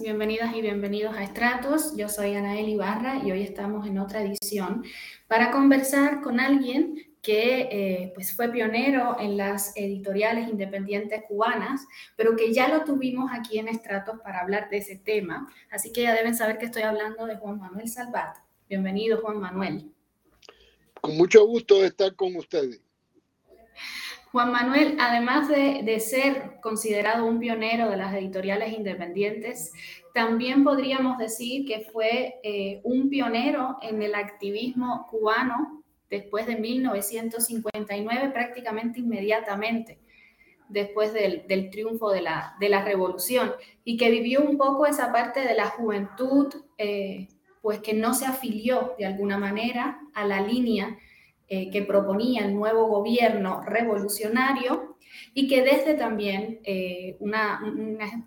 Bienvenidas y bienvenidos a Estratos. Yo soy Anael Ibarra y hoy estamos en otra edición para conversar con alguien que eh, pues fue pionero en las editoriales independientes cubanas, pero que ya lo tuvimos aquí en Estratos para hablar de ese tema. Así que ya deben saber que estoy hablando de Juan Manuel Salvat. Bienvenido, Juan Manuel. Con mucho gusto estar con ustedes. Juan Manuel, además de, ser considerado un pionero de las editoriales independientes, también podríamos decir que fue eh, un pionero en el activismo cubano después de 1959, prácticamente inmediatamente después del, triunfo de la, revolución, y que vivió un poco esa parte de la juventud, eh, pues que no se afilió de alguna manera a la línea eh, que proponía el nuevo gobierno revolucionario y que desde también eh, una,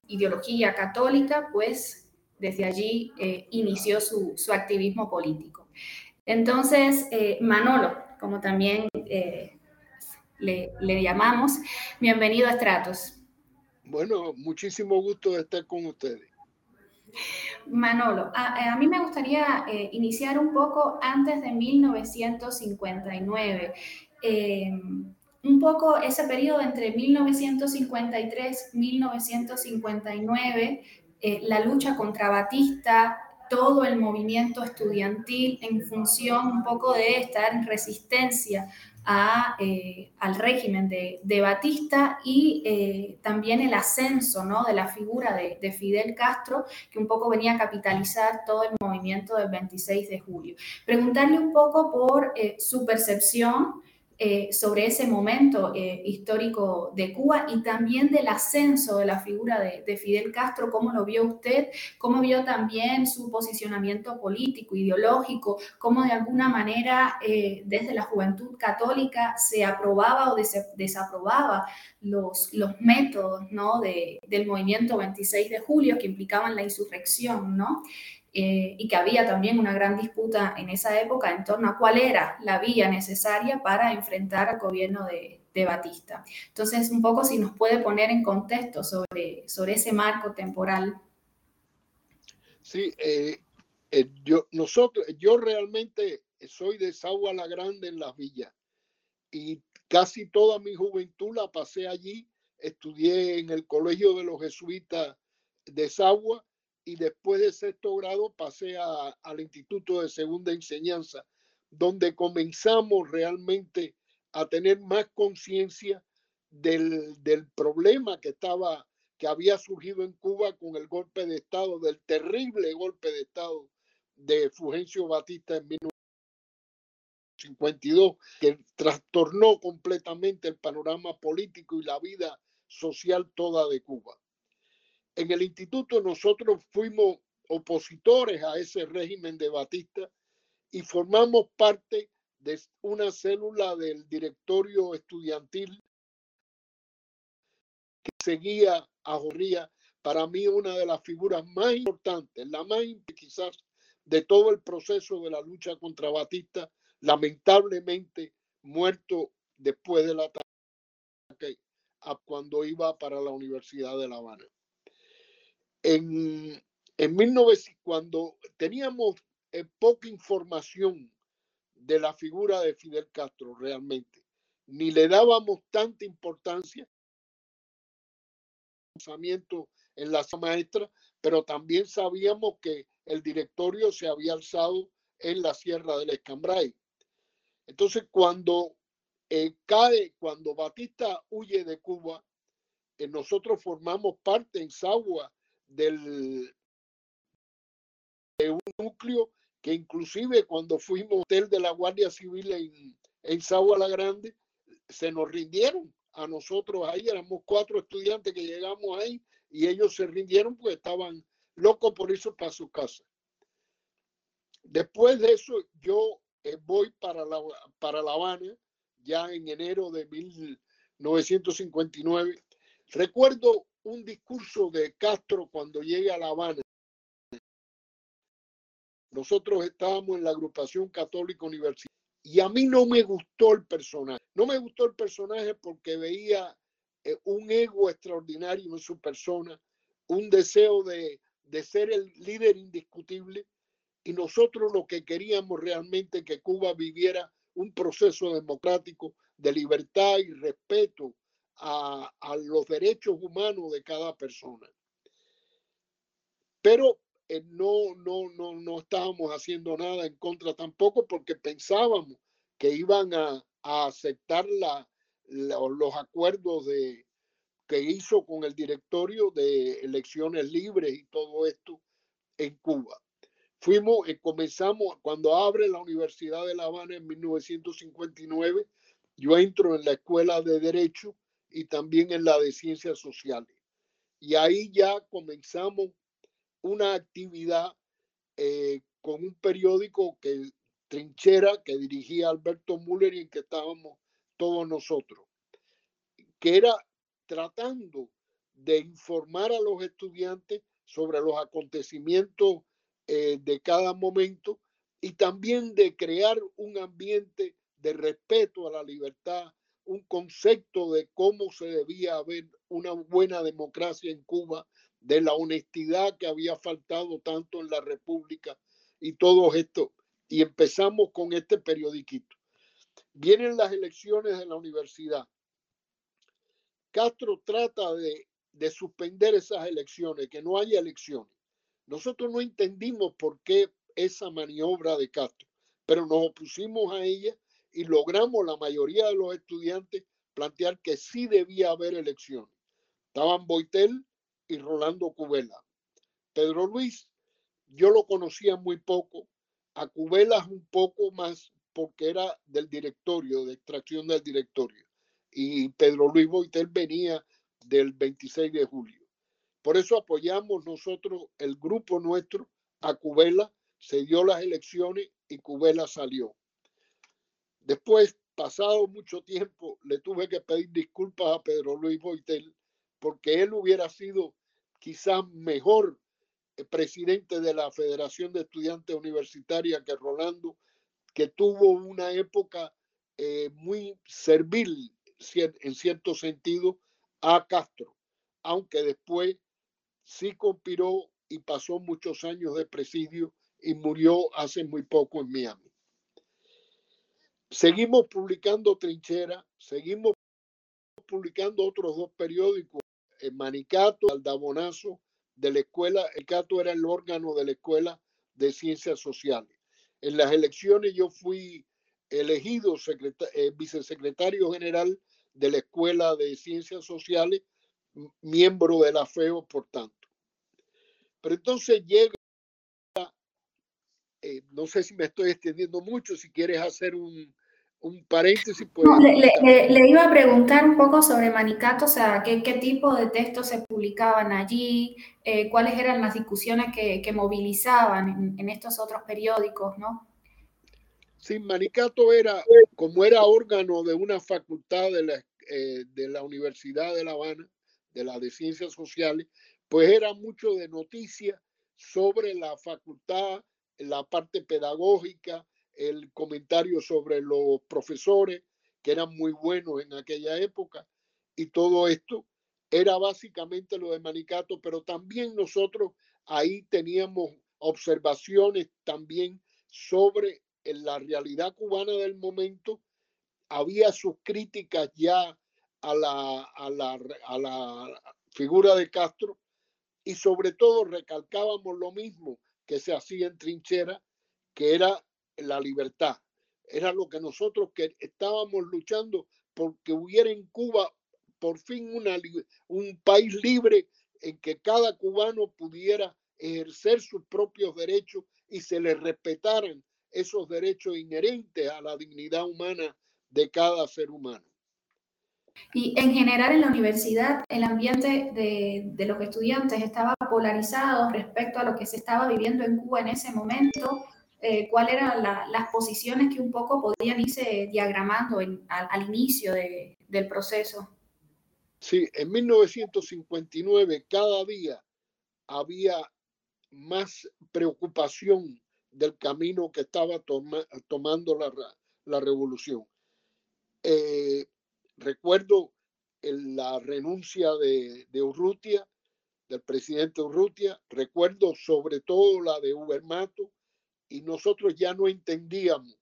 ideología católica, pues desde allí inició su, su activismo político. Entonces, eh, Manolo, como también eh, le, llamamos, bienvenido a Estratos. Bueno, muchísimo gusto de estar con ustedes. Manolo, a, mí me gustaría eh, iniciar un poco antes de 1959. un poco ese periodo entre 1953 y 1959, la lucha contra Batista, todo el movimiento estudiantil en función un poco de estar en resistencia eh, al régimen de, Batista y eh, también el ascenso ¿no? de la figura de, Fidel Castro, que un poco venía a capitalizar todo el movimiento del 26 de julio. Preguntarle un poco por eh, su percepción eh, sobre ese momento eh, histórico de Cuba y también del ascenso de la figura de, Fidel Castro, cómo lo vio usted, cómo vio también su posicionamiento político, ideológico, cómo de alguna manera eh, desde la juventud católica se aprobaba o desaprobaba los, métodos ¿no? del movimiento 26 de julio que implicaban la insurrección, ¿no? Eh, y que había también una gran disputa en esa época en torno a cuál era la vía necesaria para enfrentar al gobierno de, Batista. Entonces, un poco si nos puede poner en contexto sobre, sobre ese marco temporal. Sí, eh, eh, yo, nosotros, yo realmente soy de Sagua la Grande en las villas y casi toda mi juventud la pasé allí. Estudié en el Colegio de los Jesuitas de Sagua y después de sexto grado pasé al Instituto de Segunda Enseñanza, donde comenzamos realmente a tener más conciencia del, problema que estaba que había surgido en Cuba con el golpe de Estado, del terrible golpe de Estado de Fulgencio Batista en 1952, que trastornó completamente el panorama político y la vida social toda de Cuba. En el instituto nosotros fuimos opositores a ese régimen de Batista y formamos parte de una célula del directorio estudiantil que seguía a Jorría, para mí una de las figuras más importantes, la más quizás de todo el proceso de la lucha contra Batista, lamentablemente muerto después del ataque cuando iba para la Universidad de La Habana en, en 1900, cuando teníamos eh, poca información de la figura de Fidel Castro realmente, ni le dábamos tanta importancia en la maestra, pero también sabíamos que el directorio se había alzado en la Sierra del Escambray. Entonces, cuando eh, cae, cuando Batista huye de Cuba, eh, nosotros formamos parte en Sagua del, de un núcleo que inclusive cuando fuimos hotel de la Guardia Civil en, en Sagua la Grande, se nos rindieron a nosotros ahí, éramos cuatro estudiantes que llegamos ahí y ellos se rindieron porque estaban locos por eso para su casa. Después de eso, yo eh, voy para la, para La Habana, ya en enero de 1959. Recuerdo un discurso de Castro cuando llegué a La Habana. Nosotros estábamos en la agrupación católica universitaria y a mí no me gustó el personaje. No me gustó el personaje porque veía eh, un ego extraordinario en su persona, un deseo de, de ser el líder indiscutible y nosotros lo que queríamos realmente que Cuba viviera un proceso democrático de libertad y respeto a, los derechos humanos de cada persona. Pero eh, no, no, no, no estábamos haciendo nada en contra tampoco porque pensábamos que iban a, a aceptar la, los acuerdos de, que hizo con el directorio de elecciones libres y todo esto en Cuba. Fuimos, eh, comenzamos, cuando abre la Universidad de La Habana en 1959, yo entro en la escuela de Derecho y también en la de Ciencias Sociales. Y ahí ya comenzamos una actividad eh, con un periódico que Trinchera, que dirigía Alberto Müller y en que estábamos todos nosotros, que era tratando de informar a los estudiantes sobre los acontecimientos eh, de cada momento y también de crear un ambiente de respeto a la libertad, un concepto de cómo se debía haber una buena democracia en Cuba, de la honestidad que había faltado tanto en la República y todo esto. Y empezamos con este periodiquito. Vienen las elecciones de la universidad. Castro trata de, de suspender esas elecciones, que no haya elecciones. Nosotros no entendimos por qué esa maniobra de Castro, pero nos opusimos a ella y logramos la mayoría de los estudiantes plantear que sí debía haber elecciones. Estaban Boitel y Rolando Cubela. Pedro Luis, yo lo conocía muy poco, a Cubelas un poco más porque era del directorio, de extracción del directorio. Y Pedro Luis Boitel venía del 26 de julio. Por eso apoyamos nosotros, el grupo nuestro, a Cubela, se dio las elecciones y Cubela salió. Después, pasado mucho tiempo, le tuve que pedir disculpas a Pedro Luis Boitel porque él hubiera sido quizás mejor eh, presidente de la Federación de Estudiantes Universitarias que Rolando, que tuvo una época eh, muy servil en cierto sentido a Castro, aunque después sí conspiró y pasó muchos años de presidio y murió hace muy poco en Miami. Seguimos publicando Trinchera, seguimos publicando otros dos periódicos el Manicato, Aldabonazo de la escuela, el Cato era el órgano de la escuela de ciencias sociales. En las elecciones yo fui elegido eh, vicesecretario general de la escuela de ciencias sociales, miembro de la FEO, por tanto. Pero entonces llega, eh, no sé si me estoy extendiendo mucho, si quieres hacer un, un paréntesis. Pues, le, iba a preguntar un poco sobre Manicato, o sea, qué, qué tipo de textos se publicaban allí, eh, cuáles eran las discusiones que, que movilizaban en, estos otros periódicos, ¿no? Sí, Manicato era, como era órgano de una facultad de la, eh, de la Universidad de La Habana, de la de Ciencias Sociales, pues era mucho de noticias sobre la facultad, la parte pedagógica, el comentario sobre los profesores, que eran muy buenos en aquella época, y todo esto era básicamente lo de Manicato, pero también nosotros ahí teníamos observaciones también sobre la realidad cubana del momento. Había sus críticas ya a la, a la, a la figura de Castro y sobre todo recalcábamos lo mismo que se hacía en trinchera, que era la libertad. Era lo que nosotros que estábamos luchando porque hubiera en Cuba por fin una, un país libre en que cada cubano pudiera ejercer sus propios derechos y se le respetaran esos derechos inherentes a la dignidad humana de cada ser humano. Y en general en la universidad el ambiente de, de, los estudiantes estaba polarizado respecto a lo que se estaba viviendo en Cuba en ese momento eh, cuáles eran las posiciones que un poco podían irse diagramando al, inicio del proceso. Sí, en 1959 cada día había más preocupación del camino que estaba tomando la, revolución. Eh, recuerdo la renuncia de, de, Urrutia, del presidente Urrutia, recuerdo sobre todo la de Ubermato, y nosotros ya no entendíamos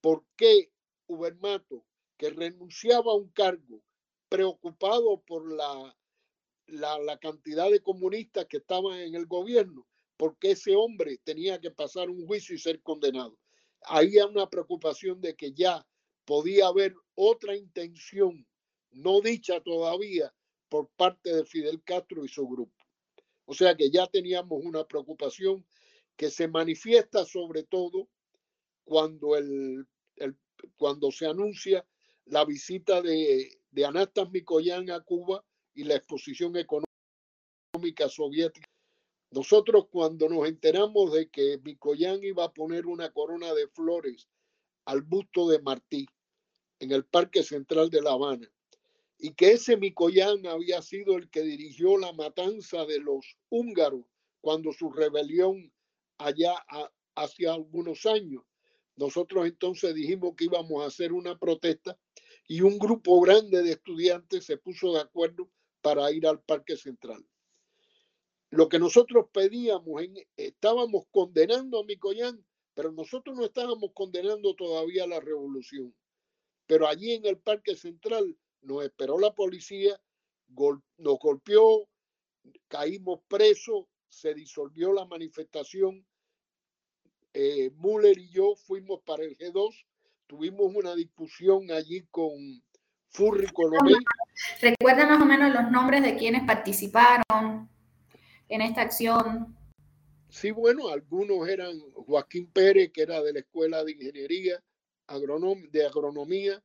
por qué Ubermato, que renunciaba a un cargo, preocupado por la, la, cantidad de comunistas que estaban en el gobierno, porque ese hombre tenía que pasar un juicio y ser condenado. Hay una preocupación de que ya podía haber otra intención no dicha todavía por parte de Fidel Castro y su grupo. O sea que ya teníamos una preocupación que se manifiesta sobre todo cuando, el, cuando se anuncia la visita de, de Anastas Mikoyan a Cuba y la exposición económica soviética. Nosotros cuando nos enteramos de que Mikoyan iba a poner una corona de flores al busto de Martí en el Parque Central de La Habana y que ese Mikoyan había sido el que dirigió la matanza de los húngaros cuando su rebelión allá hace algunos años. Nosotros entonces dijimos que íbamos a hacer una protesta y un grupo grande de estudiantes se puso de acuerdo para ir al Parque Central. Lo que nosotros pedíamos, en, estábamos condenando a Micoyán, pero nosotros no estábamos condenando todavía la revolución. Pero allí en el Parque Central nos esperó la policía, nos golpeó, caímos presos, se disolvió la manifestación. Eh, Müller y yo fuimos para el G2, tuvimos una discusión allí con Furri Colomé. ¿Recuerda más o menos los nombres de quienes participaron en esta acción? Sí, bueno, algunos eran Joaquín Pérez, que era de la Escuela de Ingeniería, de Agronomía,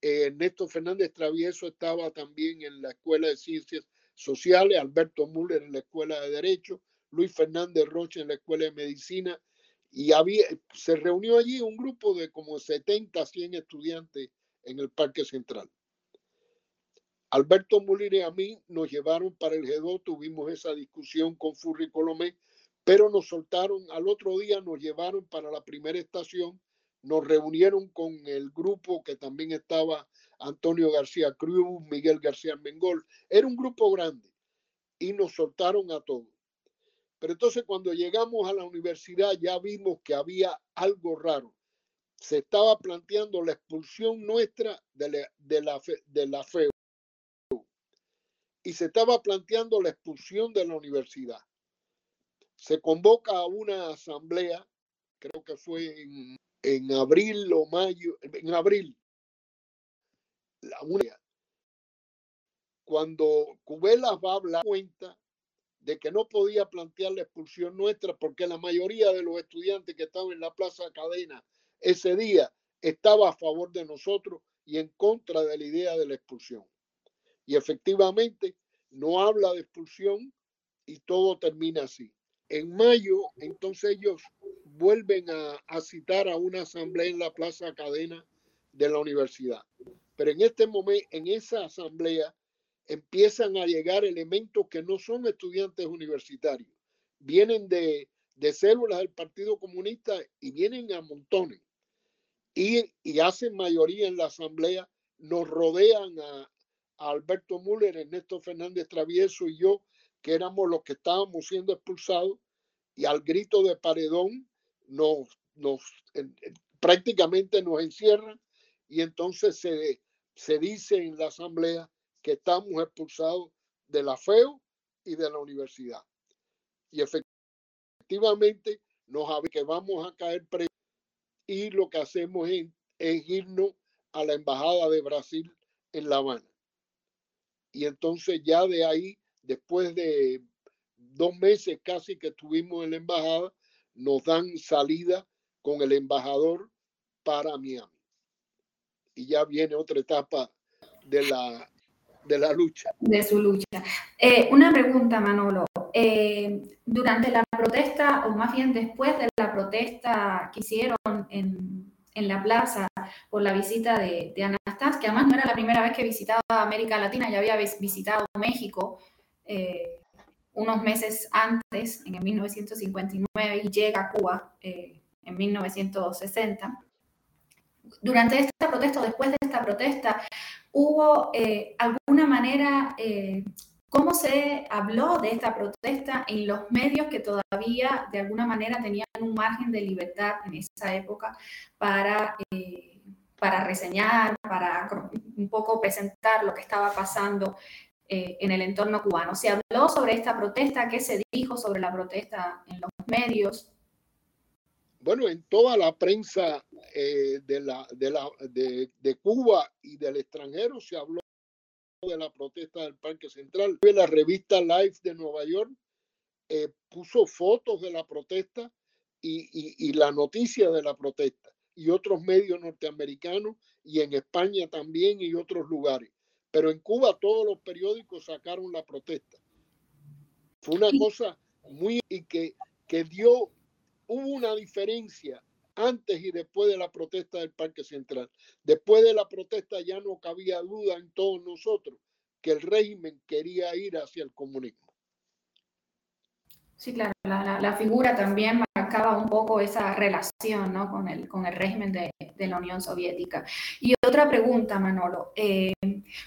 Ernesto Fernández Travieso estaba también en la Escuela de Ciencias Sociales, Alberto Müller en la Escuela de Derecho, Luis Fernández Rocha en la Escuela de Medicina, y había, se reunió allí un grupo de como 70, 100 estudiantes en el Parque Central. Alberto Müller y a mí nos llevaron para el G2, tuvimos esa discusión con Furri Colomé, pero nos soltaron, al otro día nos llevaron para la primera estación, nos reunieron con el grupo que también estaba Antonio García Cruz, Miguel García Mengol, era un grupo grande y nos soltaron a todos. Pero entonces cuando llegamos a la universidad ya vimos que había algo raro. Se estaba planteando la expulsión nuestra de la, la FEU y se estaba planteando la expulsión de la universidad. Se convoca a una asamblea, creo que fue en, abril o mayo, en abril, la cuando Cubelas va a hablar cuenta de que no podía plantear la expulsión nuestra porque la mayoría de los estudiantes que estaban en la Plaza Cadena ese día estaba a favor de nosotros y en contra de la idea de la expulsión. Y efectivamente no habla de expulsión y todo termina así. En mayo, entonces ellos vuelven a, citar a una asamblea en la Plaza Cadena de la universidad. Pero en este momento, en esa asamblea, empiezan a llegar elementos que no son estudiantes universitarios, vienen de, células del Partido Comunista y vienen a montones. Y, hacen mayoría en la asamblea, nos rodean a, Alberto Müller, Ernesto Fernández Travieso y yo, que éramos los que estábamos siendo expulsados, y al grito de paredón nos, nos prácticamente nos encierran y entonces se, se dice en la asamblea que estamos expulsados de la FEO y de la universidad. Y efectivamente nos que vamos a caer presos y lo que hacemos es, irnos a la embajada de Brasil en La Habana. Y entonces ya de ahí, después de dos meses casi que estuvimos en la embajada, nos dan salida con el embajador para Miami. Y ya viene otra etapa de la de la lucha. De su lucha. Eh, una pregunta, Manolo. eh, durante la protesta, o más bien después de la protesta que hicieron en, en la plaza por la visita de, de Anastasia, que además no era la primera vez que visitaba América Latina, ya había visitado México eh, unos meses antes, en el 1959, y llega a Cuba eh, en 1960. Durante esta protesta, después de esta protesta, hubo eh, alguna manera ¿Cómo se habló de esta protesta en los medios que todavía de alguna manera tenían un margen de libertad en esa época para, para reseñar, para un poco presentar lo que estaba pasando eh, en el entorno cubano? ¿Se habló sobre esta protesta? ¿Qué se dijo sobre la protesta en los medios? Bueno, en toda la prensa eh, de, la, de, la, de, de Cuba y del extranjero se habló de la protesta del Parque Central. La revista Life de Nueva York eh, puso fotos de la protesta y, y, la noticia de la protesta y otros medios norteamericanos y en España también y otros lugares. Pero en Cuba todos los periódicos sacaron la protesta. Fue una cosa muy y que, que dio, hubo una diferencia antes y después de la protesta del Parque Central. Después de la protesta ya no cabía duda en todos nosotros que el régimen quería ir hacia el comunismo. Sí, claro, la, figura también un poco esa relación ¿no? con, el, con el régimen de, de, la Unión Soviética. Y otra pregunta, Manolo, eh,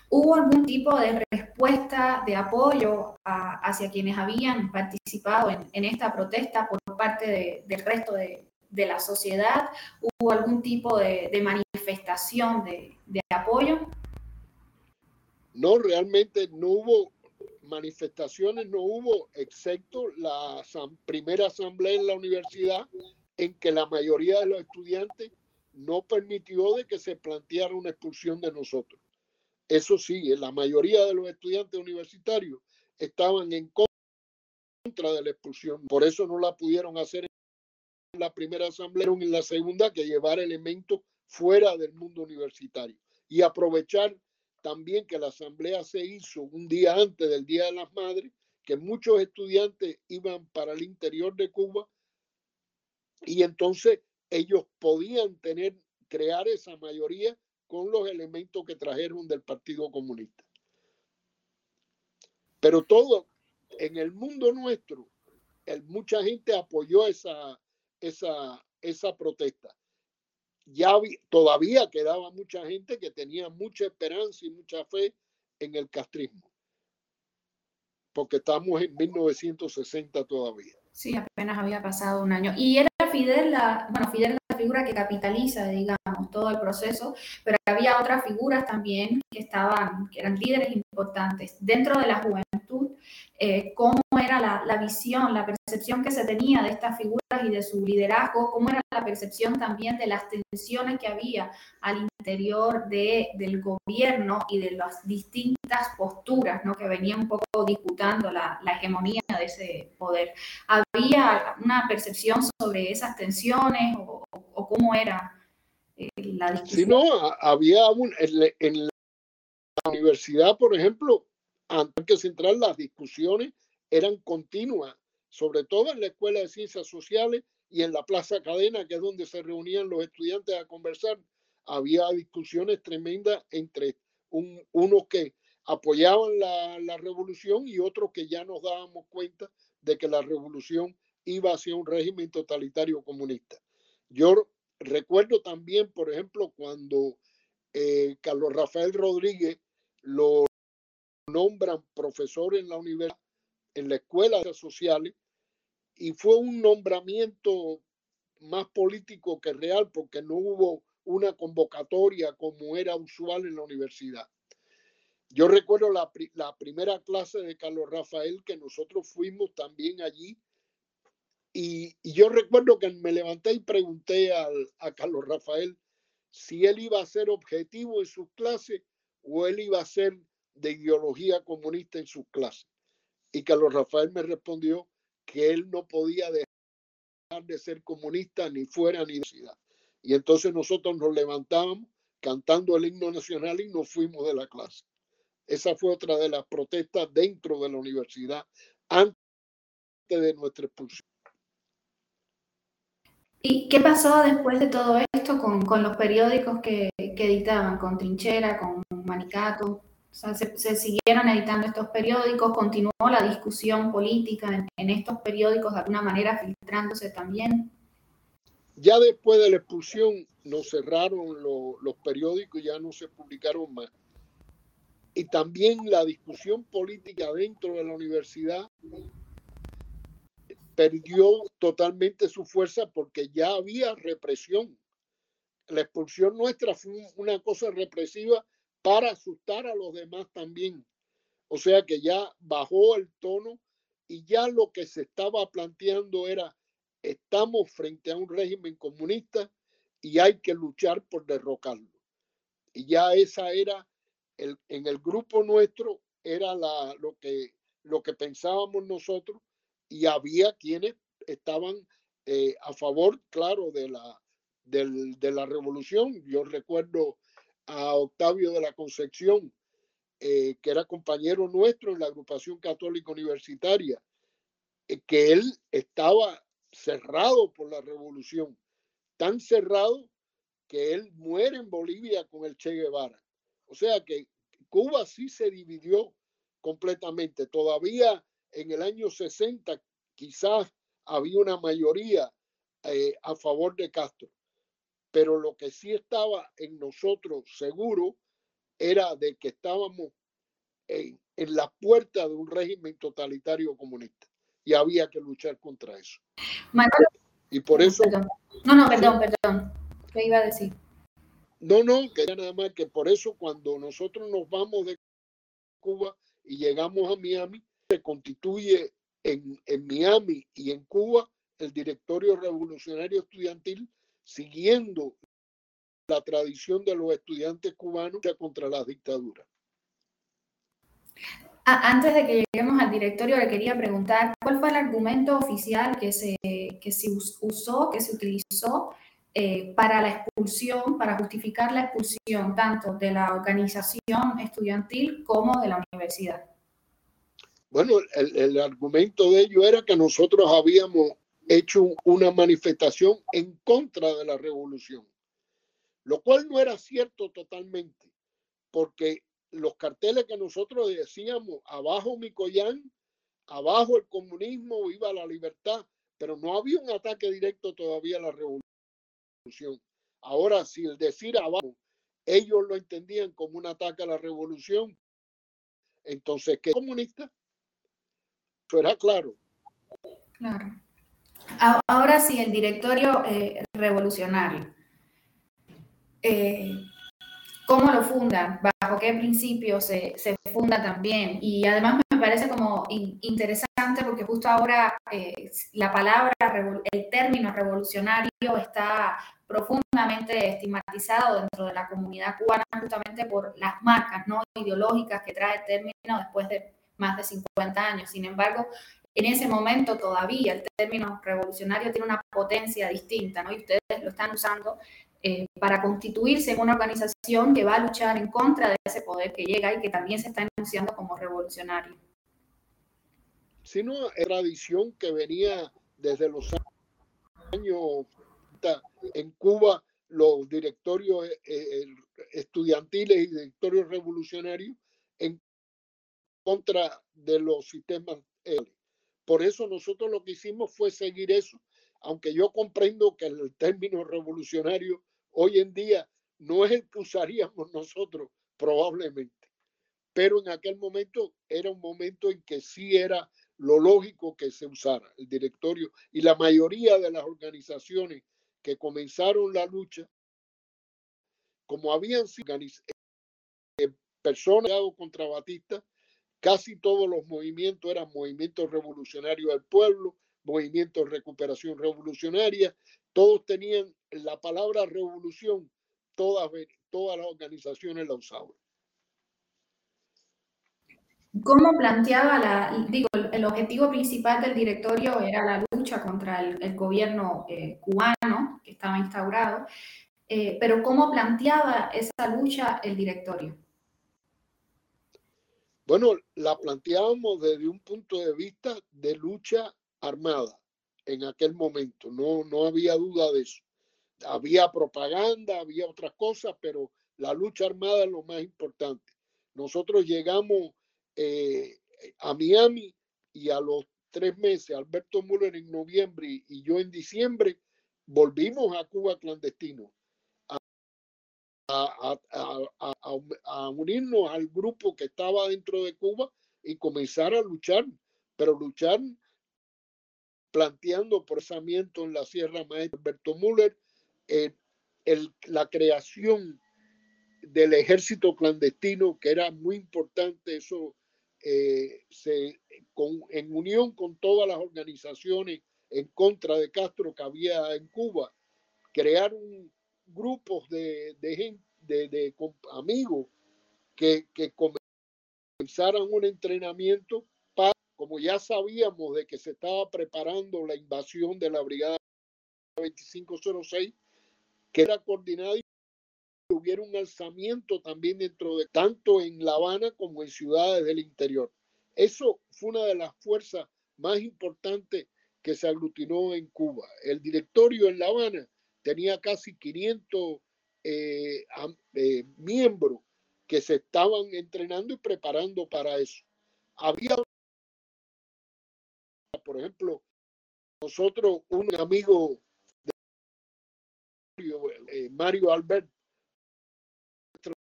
¿hubo algún tipo de respuesta de apoyo hacia quienes habían participado en, en esta protesta por parte del resto de, de la sociedad? ¿Hubo algún tipo de, manifestación de, apoyo? No, realmente no hubo manifestaciones, no hubo, excepto la primera asamblea en la universidad, en que la mayoría de los estudiantes no permitió de que se planteara una expulsión de nosotros. Eso sí, la mayoría de los estudiantes universitarios estaban en contra de la expulsión, por eso no la pudieron hacer la primera asamblea en la segunda que llevar elementos fuera del mundo universitario y aprovechar también que la asamblea se hizo un día antes del Día de las Madres, que muchos estudiantes iban para el interior de Cuba y entonces ellos podían tener, crear esa mayoría con los elementos que trajeron del Partido Comunista. Pero todo en el mundo nuestro, el, mucha gente apoyó esa, esa, esa protesta. Ya todavía quedaba mucha gente que tenía mucha esperanza y mucha fe en el castrismo, porque estamos en 1960 todavía. Sí, apenas había pasado un año. Y era Fidel la, bueno, Fidel la figura que capitaliza, digamos, todo el proceso, pero había otras figuras también que estaban, que eran líderes importantes dentro de la juventud, eh, cómo era la, la, visión, la percepción que se tenía de estas figuras y de su liderazgo, cómo era la percepción también de las tensiones que había al interior de, del gobierno y de las distintas posturas ¿no? que venían un poco disputando la, la hegemonía de ese poder. ¿Había una percepción sobre esas tensiones o, o cómo era eh, la discusión? Sí, no, había un, en, en la universidad, por ejemplo, antes que central, las discusiones eran continuas, sobre todo en la Escuela de Ciencias Sociales y en la Plaza Cadena, que es donde se reunían los estudiantes a conversar. Había discusiones tremendas entre unos que apoyaban la, revolución y otros que ya nos dábamos cuenta de que la revolución iba hacia un régimen totalitario comunista. Yo recuerdo también, por ejemplo, cuando eh, Carlos Rafael Rodríguez lo nombran profesor en la universidad, en la escuela de sociales, y fue un nombramiento más político que real porque no hubo una convocatoria como era usual en la universidad. Yo recuerdo la, la primera clase de Carlos Rafael que nosotros fuimos también allí y, y, yo recuerdo que me levanté y pregunté al, a Carlos Rafael si él iba a ser objetivo en sus clases o él iba a ser de ideología comunista en sus clases. Y Carlos Rafael me respondió que él no podía dejar de ser comunista ni fuera ni de ciudad. Y entonces nosotros nos levantamos cantando el himno nacional y nos fuimos de la clase. Esa fue otra de las protestas dentro de la universidad antes de nuestra expulsión. ¿Y qué pasó después de todo esto con, con los periódicos que, que, editaban, con Trinchera, con Manicato? Se, siguieron editando estos periódicos, continuó la discusión política en, estos periódicos de alguna manera filtrándose también. Ya después de la expulsión nos cerraron lo, los periódicos ya no se publicaron más. Y también la discusión política dentro de la universidad perdió totalmente su fuerza porque ya había represión. La expulsión nuestra fue una cosa represiva para asustar a los demás también. O sea que ya bajó el tono y ya lo que se estaba planteando era, estamos frente a un régimen comunista y hay que luchar por derrocarlo. Y ya esa era, el, en el grupo nuestro, era la, lo, que, lo que pensábamos nosotros y había quienes estaban eh, a favor, claro, de la, del, de la revolución. Yo recuerdo a Octavio de la Concepción, eh, que era compañero nuestro en la agrupación católica universitaria, eh, que él estaba cerrado por la revolución, tan cerrado que él muere en Bolivia con el Che Guevara. O sea que Cuba sí se dividió completamente. Todavía en el año 60 quizás había una mayoría eh, a favor de Castro, pero lo que sí estaba en nosotros seguro era de que estábamos en, en la puerta de un régimen totalitario comunista y había que luchar contra eso. Manuel, y por eso... Perdón. No, no, perdón, perdón. ¿Qué iba a decir? No, no, que nada más que por eso cuando nosotros nos vamos de Cuba y llegamos a Miami, se constituye en, en Miami y en Cuba el directorio revolucionario estudiantil siguiendo la tradición de los estudiantes cubanos contra las dictaduras. Antes de que lleguemos al directorio, le quería preguntar cuál fue el argumento oficial que se, que se usó, que se utilizó eh, para la expulsión, para justificar la expulsión tanto de la organización estudiantil como de la universidad. Bueno, el, el argumento de ello era que nosotros habíamos hecho una manifestación en contra de la revolución, lo cual no era cierto totalmente, porque los carteles que nosotros decíamos, abajo Micoyán, abajo el comunismo, viva la libertad, pero no había un ataque directo todavía a la revolución. Ahora, si el decir abajo, ellos lo entendían como un ataque a la revolución, entonces, ¿qué comunista? Eso era claro. Claro. Ahora sí, el directorio eh, revolucionario. Eh, ¿Cómo lo fundan? ¿Bajo qué principios se, se, funda también? Y además me parece como interesante porque justo ahora eh, la palabra, el término revolucionario está profundamente estigmatizado dentro de la comunidad cubana justamente por las marcas ¿no? ideológicas que trae el término después de más de 50 años. Sin embargo, en ese momento todavía el término revolucionario tiene una potencia distinta, ¿no? Y ustedes lo están usando eh, para constituirse en una organización que va a luchar en contra de ese poder que llega y que también se está anunciando como revolucionario. Sino es tradición que venía desde los años en Cuba, los directorios eh, eh, estudiantiles y directorios revolucionarios en contra de los sistemas. Por eso nosotros lo que hicimos fue seguir eso, aunque yo comprendo que el término revolucionario hoy en día no es el que usaríamos nosotros probablemente, pero en aquel momento era un momento en que sí era lo lógico que se usara el directorio y la mayoría de las organizaciones que comenzaron la lucha, como habían sido eh, personas contra Batista, casi todos los movimientos eran movimientos revolucionarios del pueblo, movimientos de recuperación revolucionaria, todos tenían la palabra revolución, todas, todas las organizaciones la usaban. ¿Cómo planteaba la, digo, el objetivo principal del directorio era la lucha contra el, gobierno eh, cubano que estaba instaurado, eh, pero ¿cómo planteaba esa lucha el directorio? Bueno, la planteábamos desde un punto de vista de lucha armada en aquel momento, no, no había duda de eso. Había propaganda, había otras cosas, pero la lucha armada es lo más importante. Nosotros llegamos eh, a Miami y a los tres meses, Alberto Müller en noviembre y yo en diciembre, volvimos a Cuba clandestino a, unirnos al grupo que estaba dentro de Cuba y comenzar a luchar, pero luchar planteando procesamiento en la Sierra Maestra. Alberto Müller, eh, la creación del ejército clandestino, que era muy importante, eso eh, en unión con todas las organizaciones en contra de Castro que había en Cuba, crearon grupos de, de, de amigos que, que comenzaran un entrenamiento para, como ya sabíamos de que se estaba preparando la invasión de la Brigada 2506, que era coordinada y hubiera un alzamiento también dentro de tanto en La Habana como en ciudades del interior. Eso fue una de las fuerzas más importantes que se aglutinó en Cuba. El directorio en La Habana tenía casi 500 eh, eh, miembros que se estaban entrenando y preparando para eso. Había, por ejemplo, nosotros, un amigo de eh, Mario Albert,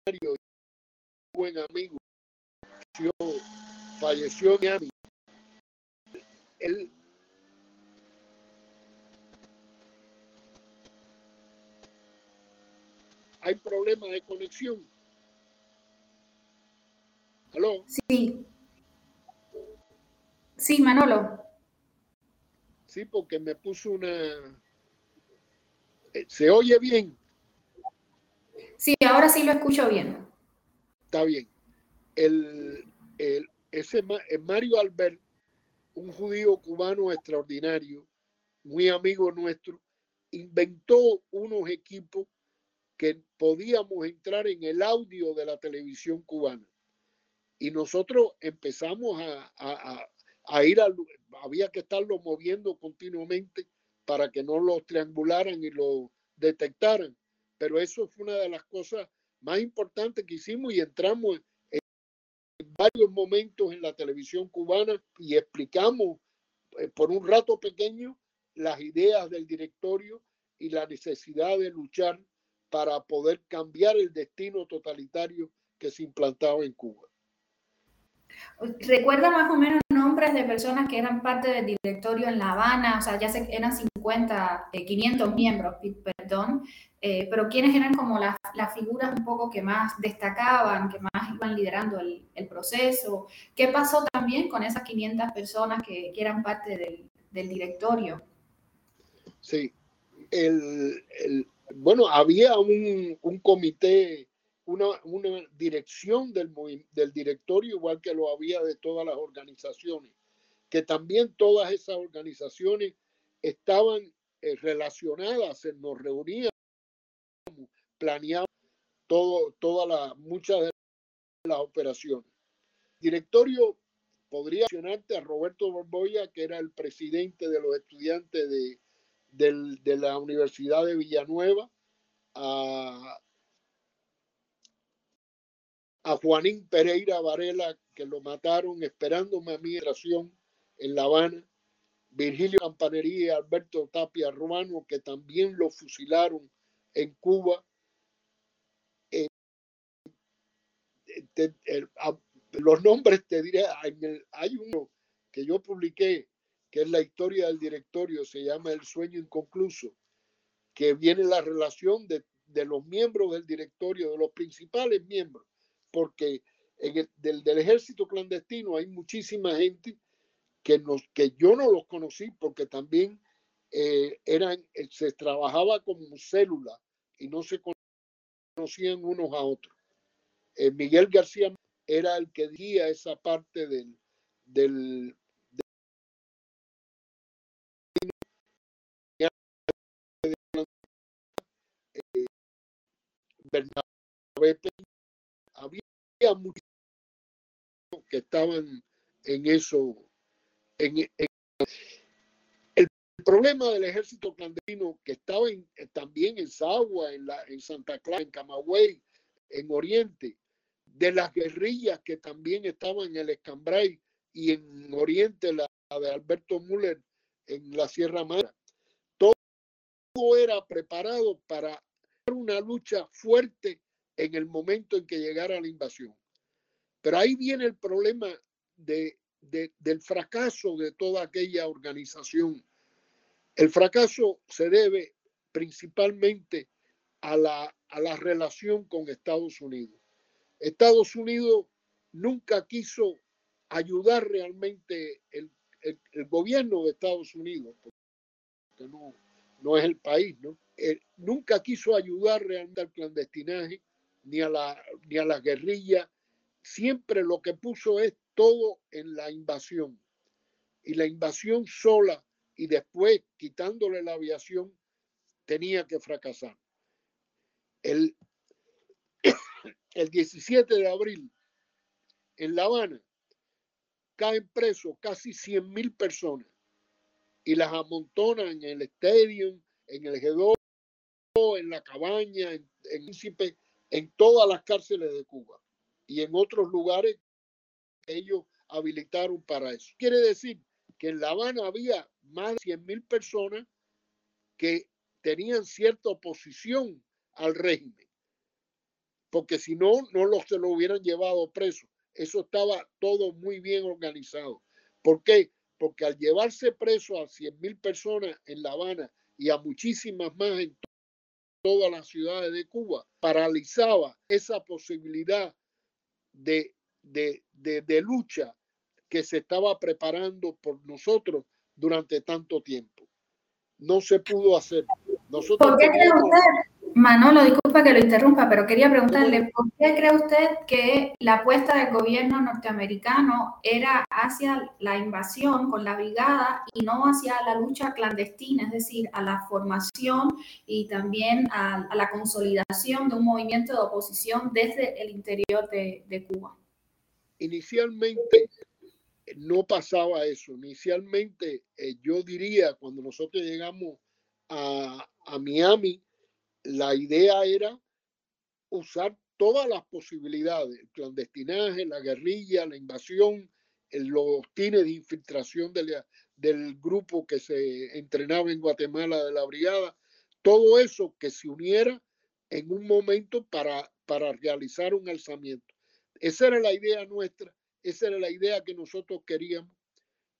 Mario, buen amigo, falleció en Miami. Él hay problemas de conexión. ¿Aló? Sí. Sí, Manolo. Sí, porque me puso una... Eh, ¿Se oye bien? Sí, ahora sí lo escucho bien. Está bien. El, el, ese eh, Mario Albert, un judío cubano extraordinario, muy amigo nuestro, inventó unos equipos que podíamos entrar en el audio de la televisión cubana. Y nosotros empezamos a, ir a, había que estarlo moviendo continuamente para que no lo triangularan y lo detectaran. Pero eso fue una de las cosas más importantes que hicimos y entramos en, varios momentos en la televisión cubana y explicamos eh, por un rato pequeño las ideas del directorio y la necesidad de luchar para poder cambiar el destino totalitario que se implantaba en Cuba. ¿Recuerda más o menos nombres de personas que eran parte del directorio en La Habana? O sea, ya se, eran 50, 500 eh, miembros, perdón, eh, pero ¿quiénes eran como las, las, figuras un poco que más destacaban, que más iban liderando el, el proceso? ¿Qué pasó también con esas 500 personas que, que eran parte del, del directorio? Sí, el, el, bueno, había un, un comité, una, una dirección del, del directorio, igual que lo había de todas las organizaciones, que también todas esas organizaciones estaban eh, relacionadas, nos reuníamos, planeamos todo, toda la, muchas de las operaciones. Directorio podría mencionarte a Roberto Borboya, que era el presidente de los estudiantes de, de la Universidad de Villanueva, a, Juanín Pereira Varela, que lo mataron esperándome a migración en La Habana, Virgilio Campanería y Alberto Tapia Romano, que también lo fusilaron en Cuba. Eh, los nombres te diré, hay uno que yo publiqué que es la historia del directorio, se llama El sueño inconcluso, que viene la relación de, los miembros del directorio, de los principales miembros, porque en el, del, ejército clandestino hay muchísima gente que, nos, que yo no los conocí porque también eh, eran, eh, se trabajaba como célula y no se conocían unos a otros. Eh, Miguel García era el que guía esa parte del, del, había muchos que estaban en eso. En, problema del ejército clandestino que estaba también en Sagua, en, la, en Santa Clara, en Camagüey, en Oriente, de las guerrillas que también estaban en el Escambray y en Oriente, la, de Alberto Müller en la Sierra Madre. Todo era preparado para una lucha fuerte en el momento en que llegara la invasión. Pero ahí viene el problema de, del fracaso de toda aquella organización. El fracaso se debe principalmente a la, a la relación con Estados Unidos. Estados Unidos nunca quiso ayudar realmente el, gobierno de Estados Unidos, porque no, no es el país, ¿no? Nunca quiso ayudar realmente al clandestinaje ni a la, ni a la guerrilla. Siempre lo que puso es todo en la invasión. Y la invasión sola y después quitándole la aviación tenía que fracasar. El, el 17 de abril, en La Habana, caen presos casi 100 mil personas y las amontonan en el estadio, en el G2, en la cabaña, en, en, en todas las cárceles de Cuba y en otros lugares ellos habilitaron para eso. Quiere decir que en La Habana había más de 100 mil personas que tenían cierta oposición al régimen porque si no, no los se lo hubieran llevado preso. Eso estaba todo muy bien organizado. ¿Por qué? Porque al llevarse preso a 100 mil personas en La Habana y a muchísimas más en todas las ciudades de Cuba, paralizaba esa posibilidad de, de, de, lucha que se estaba preparando por nosotros durante tanto tiempo. No se pudo hacer. Nosotros ¿Por qué cree usted Manolo, que lo interrumpa, pero quería preguntarle, ¿por qué cree usted que la apuesta del gobierno norteamericano era hacia la invasión con la brigada y no hacia la lucha clandestina, es decir, a la formación y también a, la consolidación de un movimiento de oposición desde el interior de, Cuba? Inicialmente no pasaba eso. Inicialmente eh, yo diría, cuando nosotros llegamos a Miami, la idea era usar todas las posibilidades, el clandestinaje, la guerrilla, la invasión, los tines de infiltración del grupo que se entrenaba en Guatemala de la brigada, todo eso que se uniera en un momento para, para realizar un alzamiento. Esa era la idea nuestra, esa era la idea que nosotros queríamos,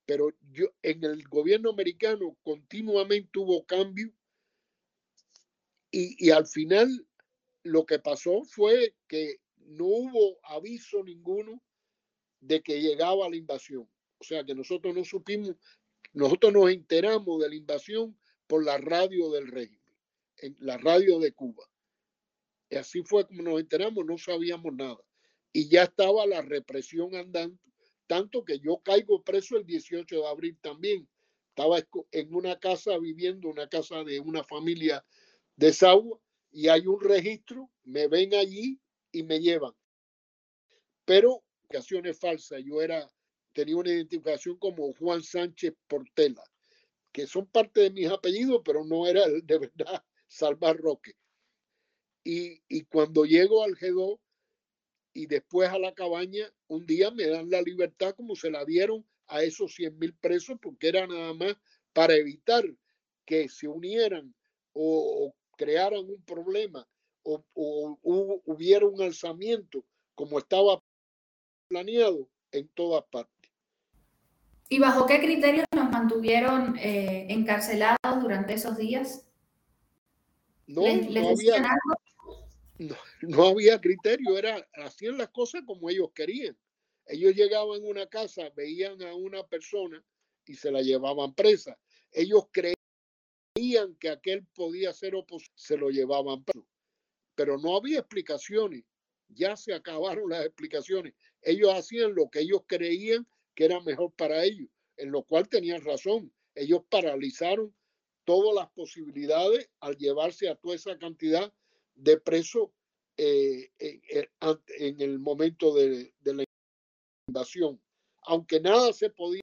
pero yo, en el gobierno americano continuamente hubo cambios y, al final lo que pasó fue que no hubo aviso ninguno de que llegaba la invasión. O sea que nosotros no supimos, nosotros nos enteramos de la invasión por la radio del régimen, en la radio de Cuba. Y así fue como nos enteramos, no sabíamos nada. Y ya estaba la represión andando, tanto que yo caigo preso el 18 de abril también. Estaba en una casa viviendo, una casa de una familia desagua y hay un registro, me ven allí y me llevan. Pero ocasiones falsas, yo era, tenía una identificación como Juan Sánchez Portela, que son parte de mis apellidos, pero no era de verdad Salvar Roque. Y, y cuando llego al G2 y después a la cabaña, un día me dan la libertad como se la dieron a esos 100 mil presos, porque era nada más para evitar que se unieran o, crearan un problema o, hubiera un alzamiento como estaba planeado en todas partes. ¿Y bajo qué criterios nos mantuvieron eh, encarcelados durante esos días? No, no, había, no, había criterio, era, hacían las cosas como ellos querían. Ellos llegaban a una casa, veían a una persona y se la llevaban presa. Ellos creían que aquel podía ser oposición, se lo llevaban Pero no había explicaciones. Ya se acabaron las explicaciones. Ellos hacían lo que ellos creían que era mejor para ellos, en lo cual tenían razón. Ellos paralizaron todas las posibilidades al llevarse a toda esa cantidad de presos eh, en, el momento de la invasión. Aunque nada se podía,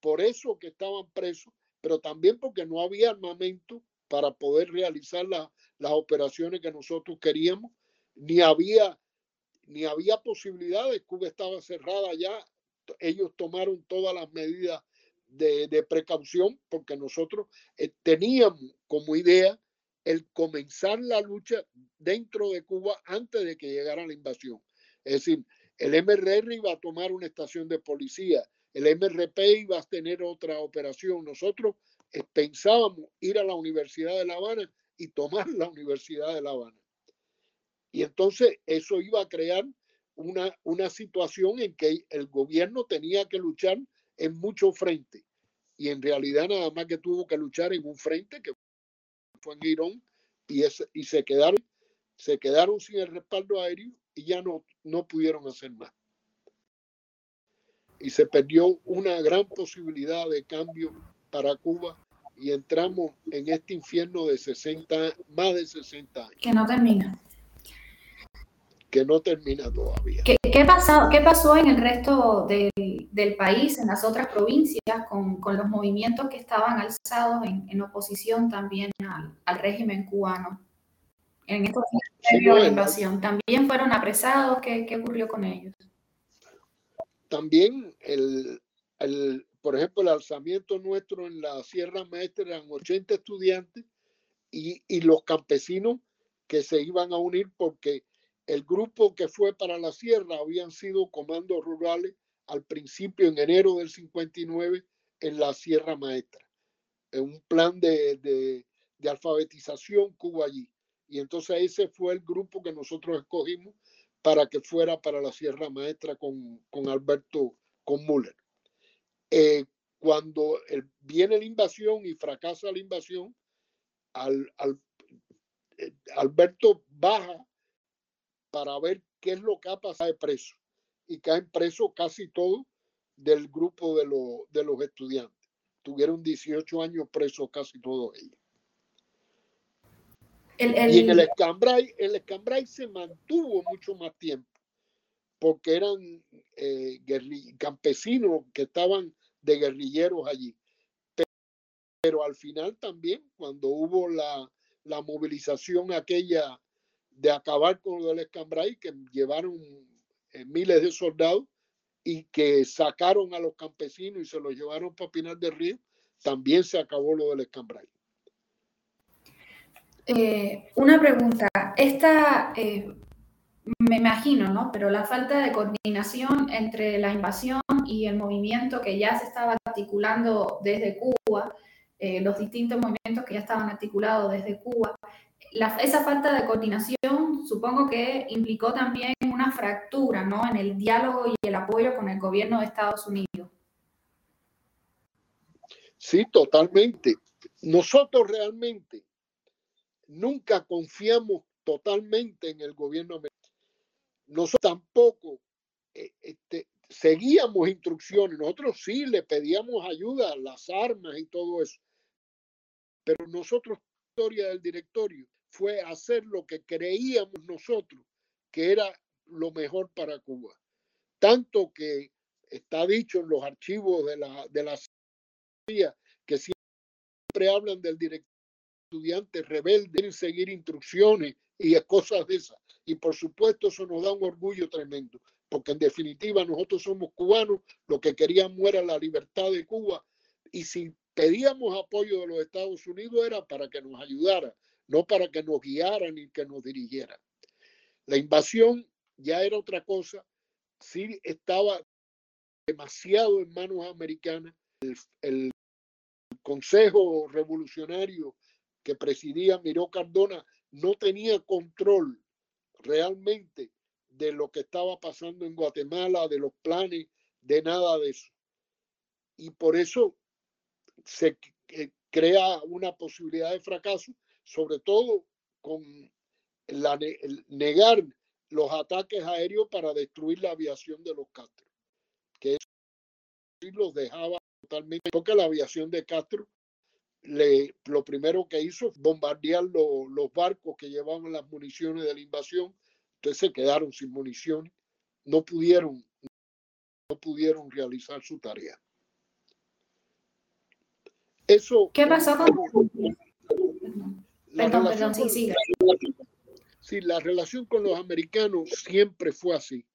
por eso que estaban presos pero también porque no había armamento para poder realizar las operaciones que nosotros queríamos, ni había, ni había posibilidades. Cuba estaba cerrada ya, ellos tomaron todas las medidas de, precaución porque nosotros eh, teníamos como idea el comenzar la lucha dentro de Cuba antes de que llegara la invasión. Es decir, el MRR iba a tomar una estación de policía, el MRP iba a tener otra operación. Nosotros eh, pensábamos ir a la Universidad de La Habana y tomar la Universidad de La Habana. Y entonces eso iba a crear una, una situación en que el gobierno tenía que luchar en muchos frentes. Y en realidad nada más que tuvo que luchar en un frente que fue en Girón y, y se, quedaron, se quedaron sin el respaldo aéreo y ya no, no pudieron hacer más. Y se perdió una gran posibilidad de cambio para Cuba y entramos en este infierno de 60, más de 60 años. Que no termina que no termina todavía. ¿Qué, qué, pasado, qué pasó en el resto del, del, país, en las otras provincias, con, con los movimientos que estaban alzados en, en oposición también al, al, régimen cubano? En esta invasión, ¿también fueron apresados? ¿Qué, ¿Qué, ocurrió con ellos? También, el, el, por ejemplo, el alzamiento nuestro en la Sierra Maestra eran 80 estudiantes y, y los campesinos que se iban a unir porque el grupo que fue para la sierra habían sido comandos rurales al principio, en enero del 59, en la Sierra Maestra, en un plan de, de, alfabetización Cuba allí. Y entonces ese fue el grupo que nosotros escogimos para que fuera para la Sierra Maestra con, con Alberto, con Müller. Eh, cuando viene la invasión y fracasa la invasión, al, eh, Alberto baja para ver qué es lo que ha pasado de preso. Y caen presos casi todos del grupo de, de los estudiantes. Tuvieron 18 años presos casi todos ellos. Y en el Escambray, el Escambray se mantuvo mucho más tiempo, porque eran eh, campesinos que estaban de guerrilleros allí. Pero, pero, al final también, cuando hubo la, la movilización aquella de acabar con lo del escambray, que llevaron eh, miles de soldados y que sacaron a los campesinos y se los llevaron para Pinar del Río, también se acabó lo del escambray. Eh, una pregunta, esta, eh, me imagino, ¿no? Pero la falta de coordinación entre la invasión y el movimiento que ya se estaba articulando desde Cuba, los distintos movimientos que ya estaban articulados desde Cuba, esa falta de coordinación supongo que implicó también una fractura ¿no? en el diálogo y el apoyo con el gobierno de Estados Unidos. Sí, totalmente. Nosotros realmente nunca confiamos totalmente en el gobierno americano. Nosotros tampoco eh, este, seguíamos instrucciones. Nosotros sí le pedíamos ayuda, las armas y todo eso. Pero nosotros, historia del directorio, fue hacer lo que creíamos nosotros que era lo mejor para Cuba. Tanto que está dicho en los archivos de la, de la que siempre hablan del director estudiante rebelde, en seguir instrucciones y cosas de esas. Y por supuesto eso nos da un orgullo tremendo, porque en definitiva nosotros somos cubanos, lo que queríamos era la libertad de Cuba y si pedíamos apoyo de los Estados Unidos era para que nos ayudara no para que nos guiaran ni que nos dirigieran. La invasión ya era otra cosa, sí estaba demasiado en manos americanas. El, Consejo Revolucionario que presidía Miró Cardona no tenía control realmente de lo que estaba pasando en Guatemala, de los planes, de nada de eso. Y por eso se eh, crea una posibilidad de fracaso sobre todo con negar los ataques aéreos para destruir la aviación de los Castro, que eso los dejaba totalmente, porque la aviación de Castro le, lo primero que hizo fue bombardear los barcos que llevaban las municiones de la invasión, entonces se quedaron sin municiones, no pudieron, no pudieron realizar su tarea. Eso. ¿Qué pasó con.? Perdón, perdón, sí, sí. Sí, la relación con los americanos siempre fue así.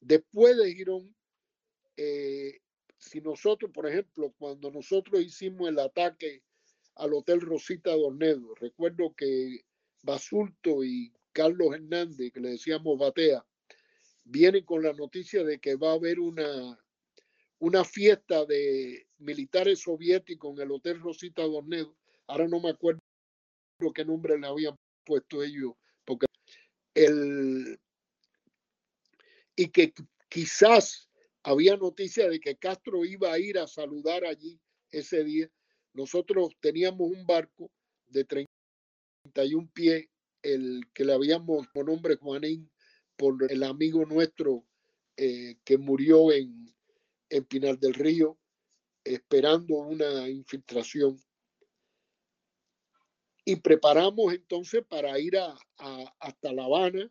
Después de Girón, eh, si nosotros, por ejemplo, cuando nosotros hicimos el ataque al Hotel Rosita Dornedo, recuerdo que Basulto y Carlos Hernández, que le decíamos Batea, vienen con la noticia de que va a haber una, una fiesta de militares soviéticos en el Hotel Rosita Dornedo. Ahora no me acuerdo qué nombre le habían puesto ellos, porque el y que quizás había noticia de que Castro iba a ir a saludar allí ese día. Nosotros teníamos un barco de 31 pies, el que le habíamos por nombre Juanín, por el amigo nuestro eh, que murió en, en Pinar del Río, esperando una infiltración. Y preparamos entonces para ir a, hasta La Habana,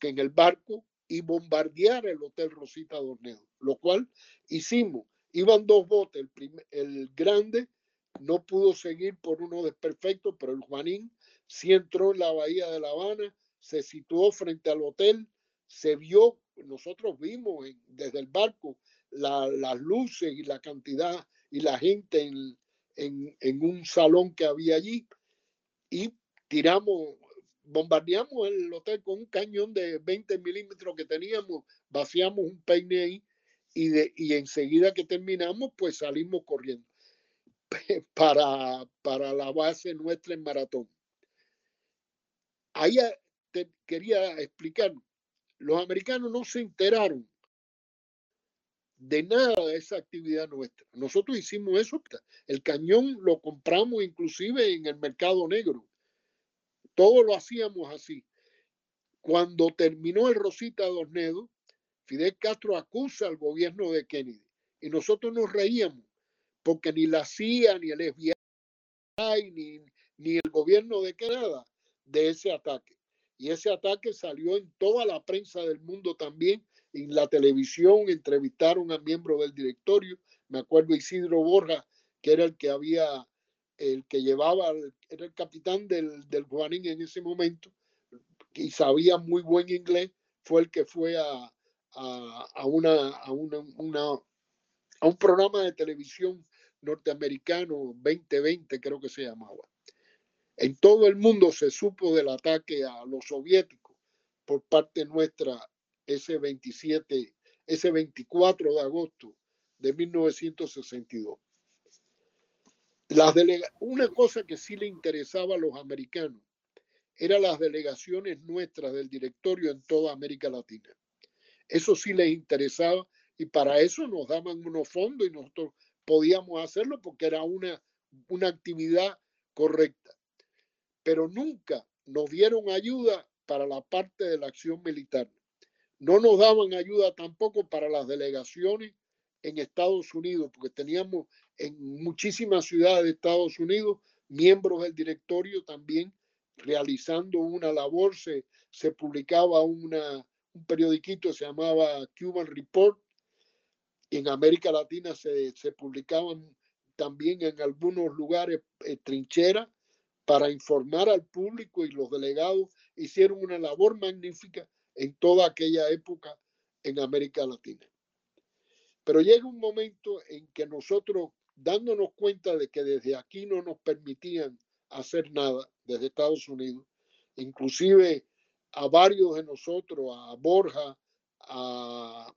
en el barco y bombardear el Hotel Rosita Dornedo, lo cual hicimos. Iban dos botes, el, grande no pudo seguir por uno desperfecto, pero el Juanín sí entró en la bahía de La Habana, se situó frente al hotel, se vio, nosotros vimos desde el barco las luces y la cantidad y la gente en, en, en un salón que había allí y tiramos bombardeamos el hotel con un cañón de 20 milímetros que teníamos, vaciamos un peine ahí y, de, y enseguida que terminamos, pues salimos corriendo para, para la base nuestra en Maratón. Ahí eh, quería explicar, los americanos no se enteraron de nada de esa actividad nuestra. Nosotros hicimos eso, el cañón lo compramos inclusive en el mercado negro todo lo hacíamos así. Cuando terminó el Rosita Dornedo, Fidel Castro acusa al gobierno de Kennedy y nosotros nos reíamos porque ni la CIA, ni el FBI, ni, ni el gobierno de Canadá de ese ataque. Y ese ataque salió en toda la prensa del mundo también, en la televisión, entrevistaron a miembros del directorio. Me acuerdo Isidro Borja, que era el que había el que llevaba, era el capitán del, del Juanín en ese momento, y sabía muy buen inglés, fue el que fue a, a, una, a, una, a un programa de televisión norteamericano 2020, creo que se llamaba. En todo el mundo se supo del ataque a los soviéticos por parte nuestra ese 27, ese 24 de agosto de 1962 una cosa que sí le interesaba a los americanos eran las delegaciones nuestras del directorio en toda América Latina. Eso sí les interesaba y para eso nos daban unos fondos y nosotros podíamos hacerlo porque era una, una actividad correcta. Pero nunca nos dieron ayuda para la parte de la acción militar. No nos daban ayuda tampoco para las delegaciones en Estados Unidos, porque teníamos en muchísimas ciudades de Estados Unidos miembros del directorio también realizando una labor. Se, se publicaba una, un periodiquito se llamaba Cuban Report. En América Latina se, se publicaban también en algunos lugares eh, trincheras para informar al público y los delegados hicieron una labor magnífica en toda aquella época en América Latina. Pero llega un momento en que nosotros, dándonos cuenta de que desde aquí no nos permitían hacer nada, desde Estados Unidos, inclusive a varios de nosotros, a Borja, a,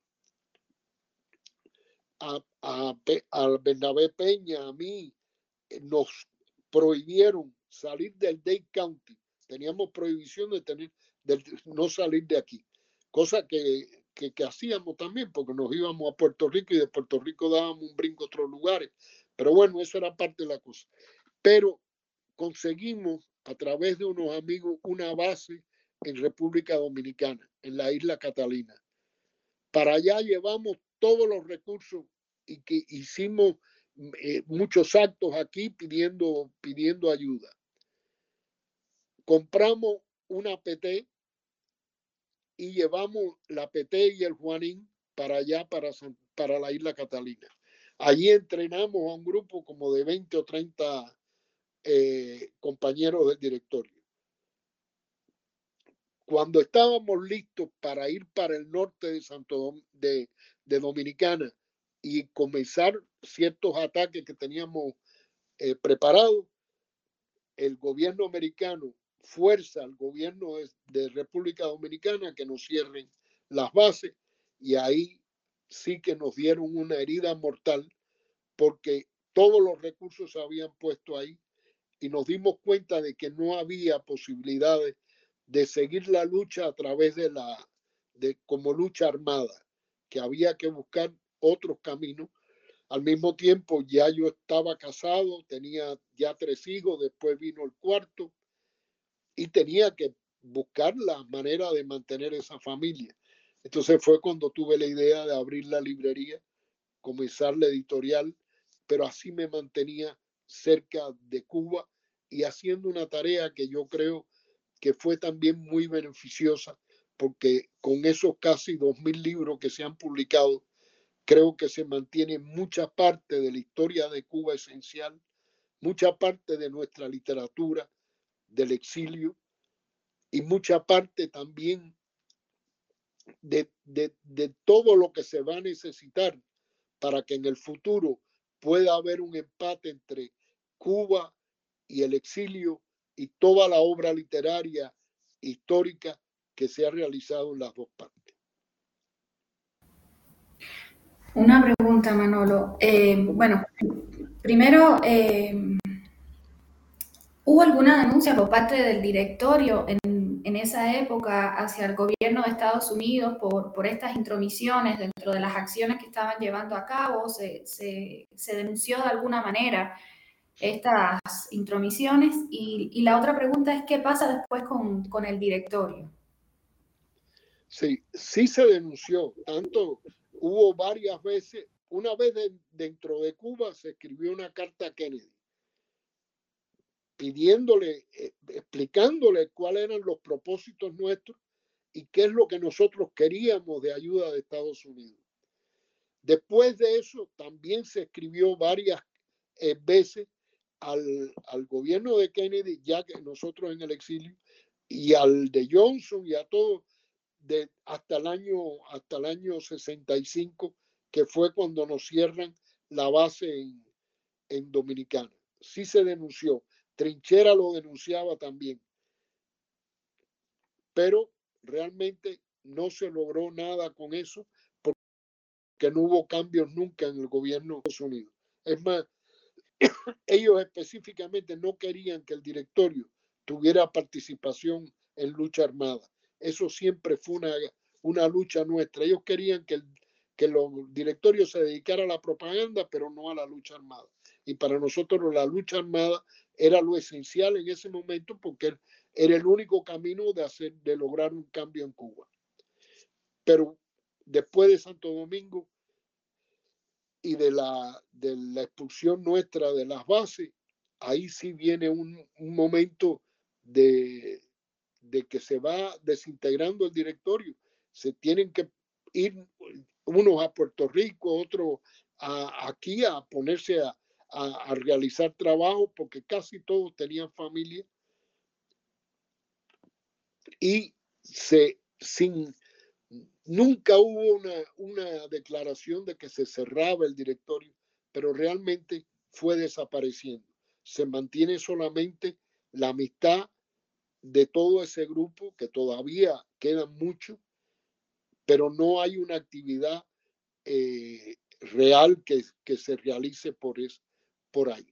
a, a, Bernabé Peña, a mí, eh, nos prohibieron salir del Dade County. Teníamos prohibición de tener, de no salir de aquí, cosa que que, hacíamos también, porque nos íbamos a Puerto Rico y de Puerto Rico dábamos un brinco a otros lugares. Pero bueno, eso era parte de la cosa. Pero conseguimos a través de unos amigos una base en República Dominicana, en la isla Catalina. Para allá llevamos todos los recursos y que hicimos eh, muchos actos aquí pidiendo, pidiendo ayuda. Compramos una PT y llevamos la PT y el Juanín para allá, para, para la isla Catalina. Allí entrenamos a un grupo como de 20 o 30 eh, compañeros del directorio. Cuando estábamos listos para ir para el norte de Santo de, de Dominicana y comenzar ciertos ataques que teníamos eh, preparados, el gobierno americano fuerza al gobierno de, República Dominicana que nos cierren las bases y ahí sí que nos dieron una herida mortal porque todos los recursos se habían puesto ahí y nos dimos cuenta de que no había posibilidades de seguir la lucha a través de la de como lucha armada, que había que buscar otros caminos. Al mismo tiempo ya yo estaba casado, tenía ya tres hijos, después vino el cuarto y tenía que buscar la manera de mantener esa familia. Entonces fue cuando tuve la idea de abrir la librería, comenzar la editorial, pero así me mantenía cerca de Cuba y haciendo una tarea que yo creo que fue también muy beneficiosa, porque con esos casi dos mil libros que se han publicado, creo que se mantiene mucha parte de la historia de Cuba esencial, mucha parte de nuestra literatura, del exilio y mucha parte también de, todo lo que se va a necesitar para que en el futuro pueda haber un empate entre Cuba y el exilio y toda la obra literaria histórica que se ha realizado en las dos partes. Una pregunta, Manolo. Eh, bueno, primero, eh, ¿Hubo alguna denuncia por parte del directorio en, esa época hacia el gobierno de Estados Unidos por, estas intromisiones dentro de las acciones que estaban llevando a cabo? ¿Se, se, se denunció de alguna manera estas intromisiones? Y, la otra pregunta es, ¿qué pasa después con, con el directorio? Sí, sí se denunció. Tanto hubo varias veces, una vez dentro de Cuba se escribió una carta a Kennedy pidiéndole, eh, explicándole cuáles eran los propósitos nuestros y qué es lo que nosotros queríamos de ayuda de Estados Unidos. Después de eso, también se escribió varias eh, veces al, al, gobierno de Kennedy, ya que nosotros en el exilio, y al de Johnson y a todos de, hasta, el año, hasta el año 65, que fue cuando nos cierran la base en, en Dominicana. Sí se denunció. Trinchera lo denunciaba también. Pero realmente no se logró nada con eso porque no hubo cambios nunca en el gobierno de Estados Unidos. Es más, ellos específicamente no querían que el directorio tuviera participación en lucha armada. Eso siempre fue una, una lucha nuestra. Ellos querían que, el, que los directorios se dedicaran a la propaganda, pero no a la lucha armada. Y para nosotros la lucha armada era lo esencial en ese momento porque era el único camino de, hacer, de lograr un cambio en Cuba. Pero después de Santo Domingo y de la, de la expulsión nuestra de las bases, ahí sí viene un, un momento de, de que se va desintegrando el directorio. Se tienen que ir unos a Puerto Rico, otros a, aquí a ponerse a, a, realizar trabajo porque casi todos tenían familia y se sin nunca hubo una, una declaración de que se cerraba el directorio, pero realmente fue desapareciendo. Se mantiene solamente la amistad de todo ese grupo, que todavía quedan muchos, pero no hay una actividad eh, real que, que, se realice por, eso por ahí.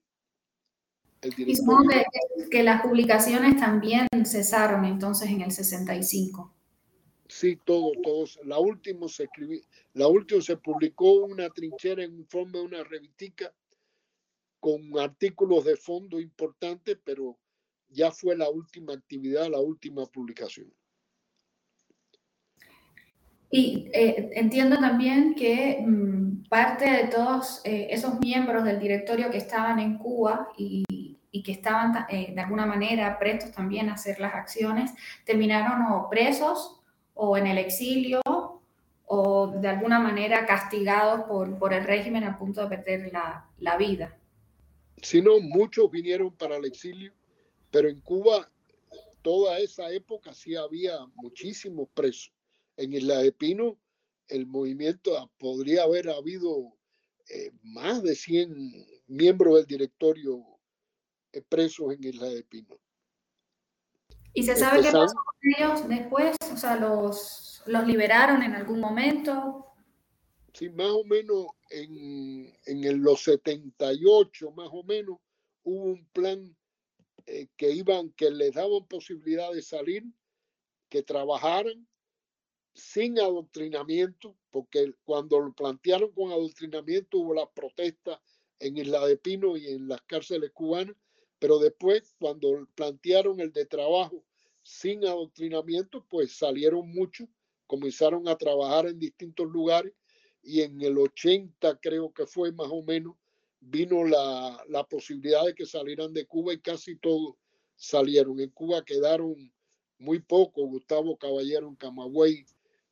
y supongo que, las publicaciones también cesaron entonces en el 65. Sí, todo, todos. La última se escribió, la última se publicó una trinchera en forma de una revistica con artículos de fondo importantes, pero ya fue la última actividad, la última publicación. Y eh, entiendo también que mm, parte de todos eh, esos miembros del directorio que estaban en Cuba y, y que estaban eh, de alguna manera prestos también a hacer las acciones, terminaron o presos o en el exilio o de alguna manera castigados por, por el régimen a punto de perder la, la vida. Si no, muchos vinieron para el exilio, pero en Cuba toda esa época sí había muchísimos presos. En Isla de Pino el movimiento ah, podría haber habido eh, más de 100 miembros del directorio eh, presos en Isla de Pino. ¿Y se sabe qué pasó con ellos después? O sea, ¿los, los liberaron en algún momento? Sí, más o menos en, en los 78, más o menos, hubo un plan eh, que iban, que les daban posibilidad de salir, que trabajaran sin adoctrinamiento, porque cuando lo plantearon con adoctrinamiento hubo la protesta en Isla de Pino y en las cárceles cubanas, pero después cuando plantearon el de trabajo sin adoctrinamiento, pues salieron muchos, comenzaron a trabajar en distintos lugares y en el 80 creo que fue más o menos, vino la, posibilidad de que salieran de Cuba y casi todos salieron. En Cuba quedaron muy pocos, Gustavo Caballero en Camagüey,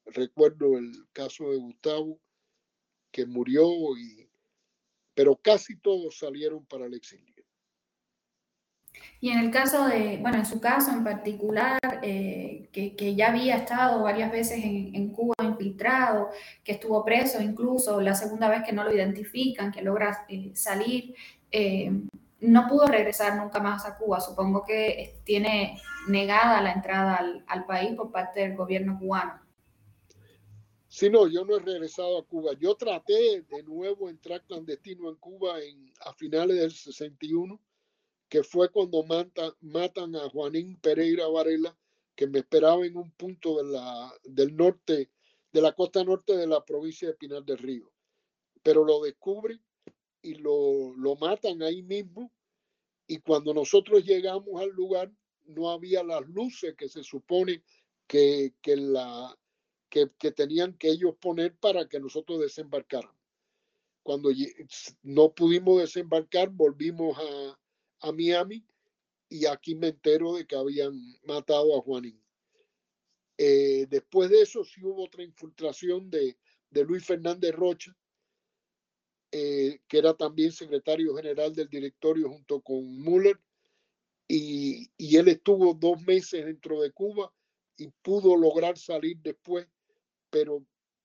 recuerdo el caso de Gustavo, que murió, y, pero casi todos salieron para el exilio. Y en el caso de, bueno, en su caso en particular, eh, que, ya había estado varias veces en, Cuba infiltrado, que estuvo preso incluso, la segunda vez que no lo identifican, que logra eh, salir, eh, no pudo regresar nunca más a Cuba. Supongo que tiene negada la entrada al, país por parte del gobierno cubano. Sí, no, yo no he regresado a Cuba. Yo traté de nuevo entrar clandestino en Cuba a finales del 61 que fue cuando matan a Juanín Pereira Varela, que me esperaba en un punto de la, del norte, de la costa norte de la provincia de Pinar del Río. Pero lo descubren y lo, lo matan ahí mismo. Y cuando nosotros llegamos al lugar, no había las luces que se supone que, que, la, que, que tenían que ellos poner para que nosotros desembarcáramos. Cuando no pudimos desembarcar, volvimos a, a Miami y aquí me entero de que habían matado a Juanín. Eh, después de eso sí hubo otra infiltración de, Luis Fernández Rocha, eh, que era también secretario general del directorio junto con Müller, y, y, él estuvo dos meses dentro de Cuba y pudo lograr salir después, pero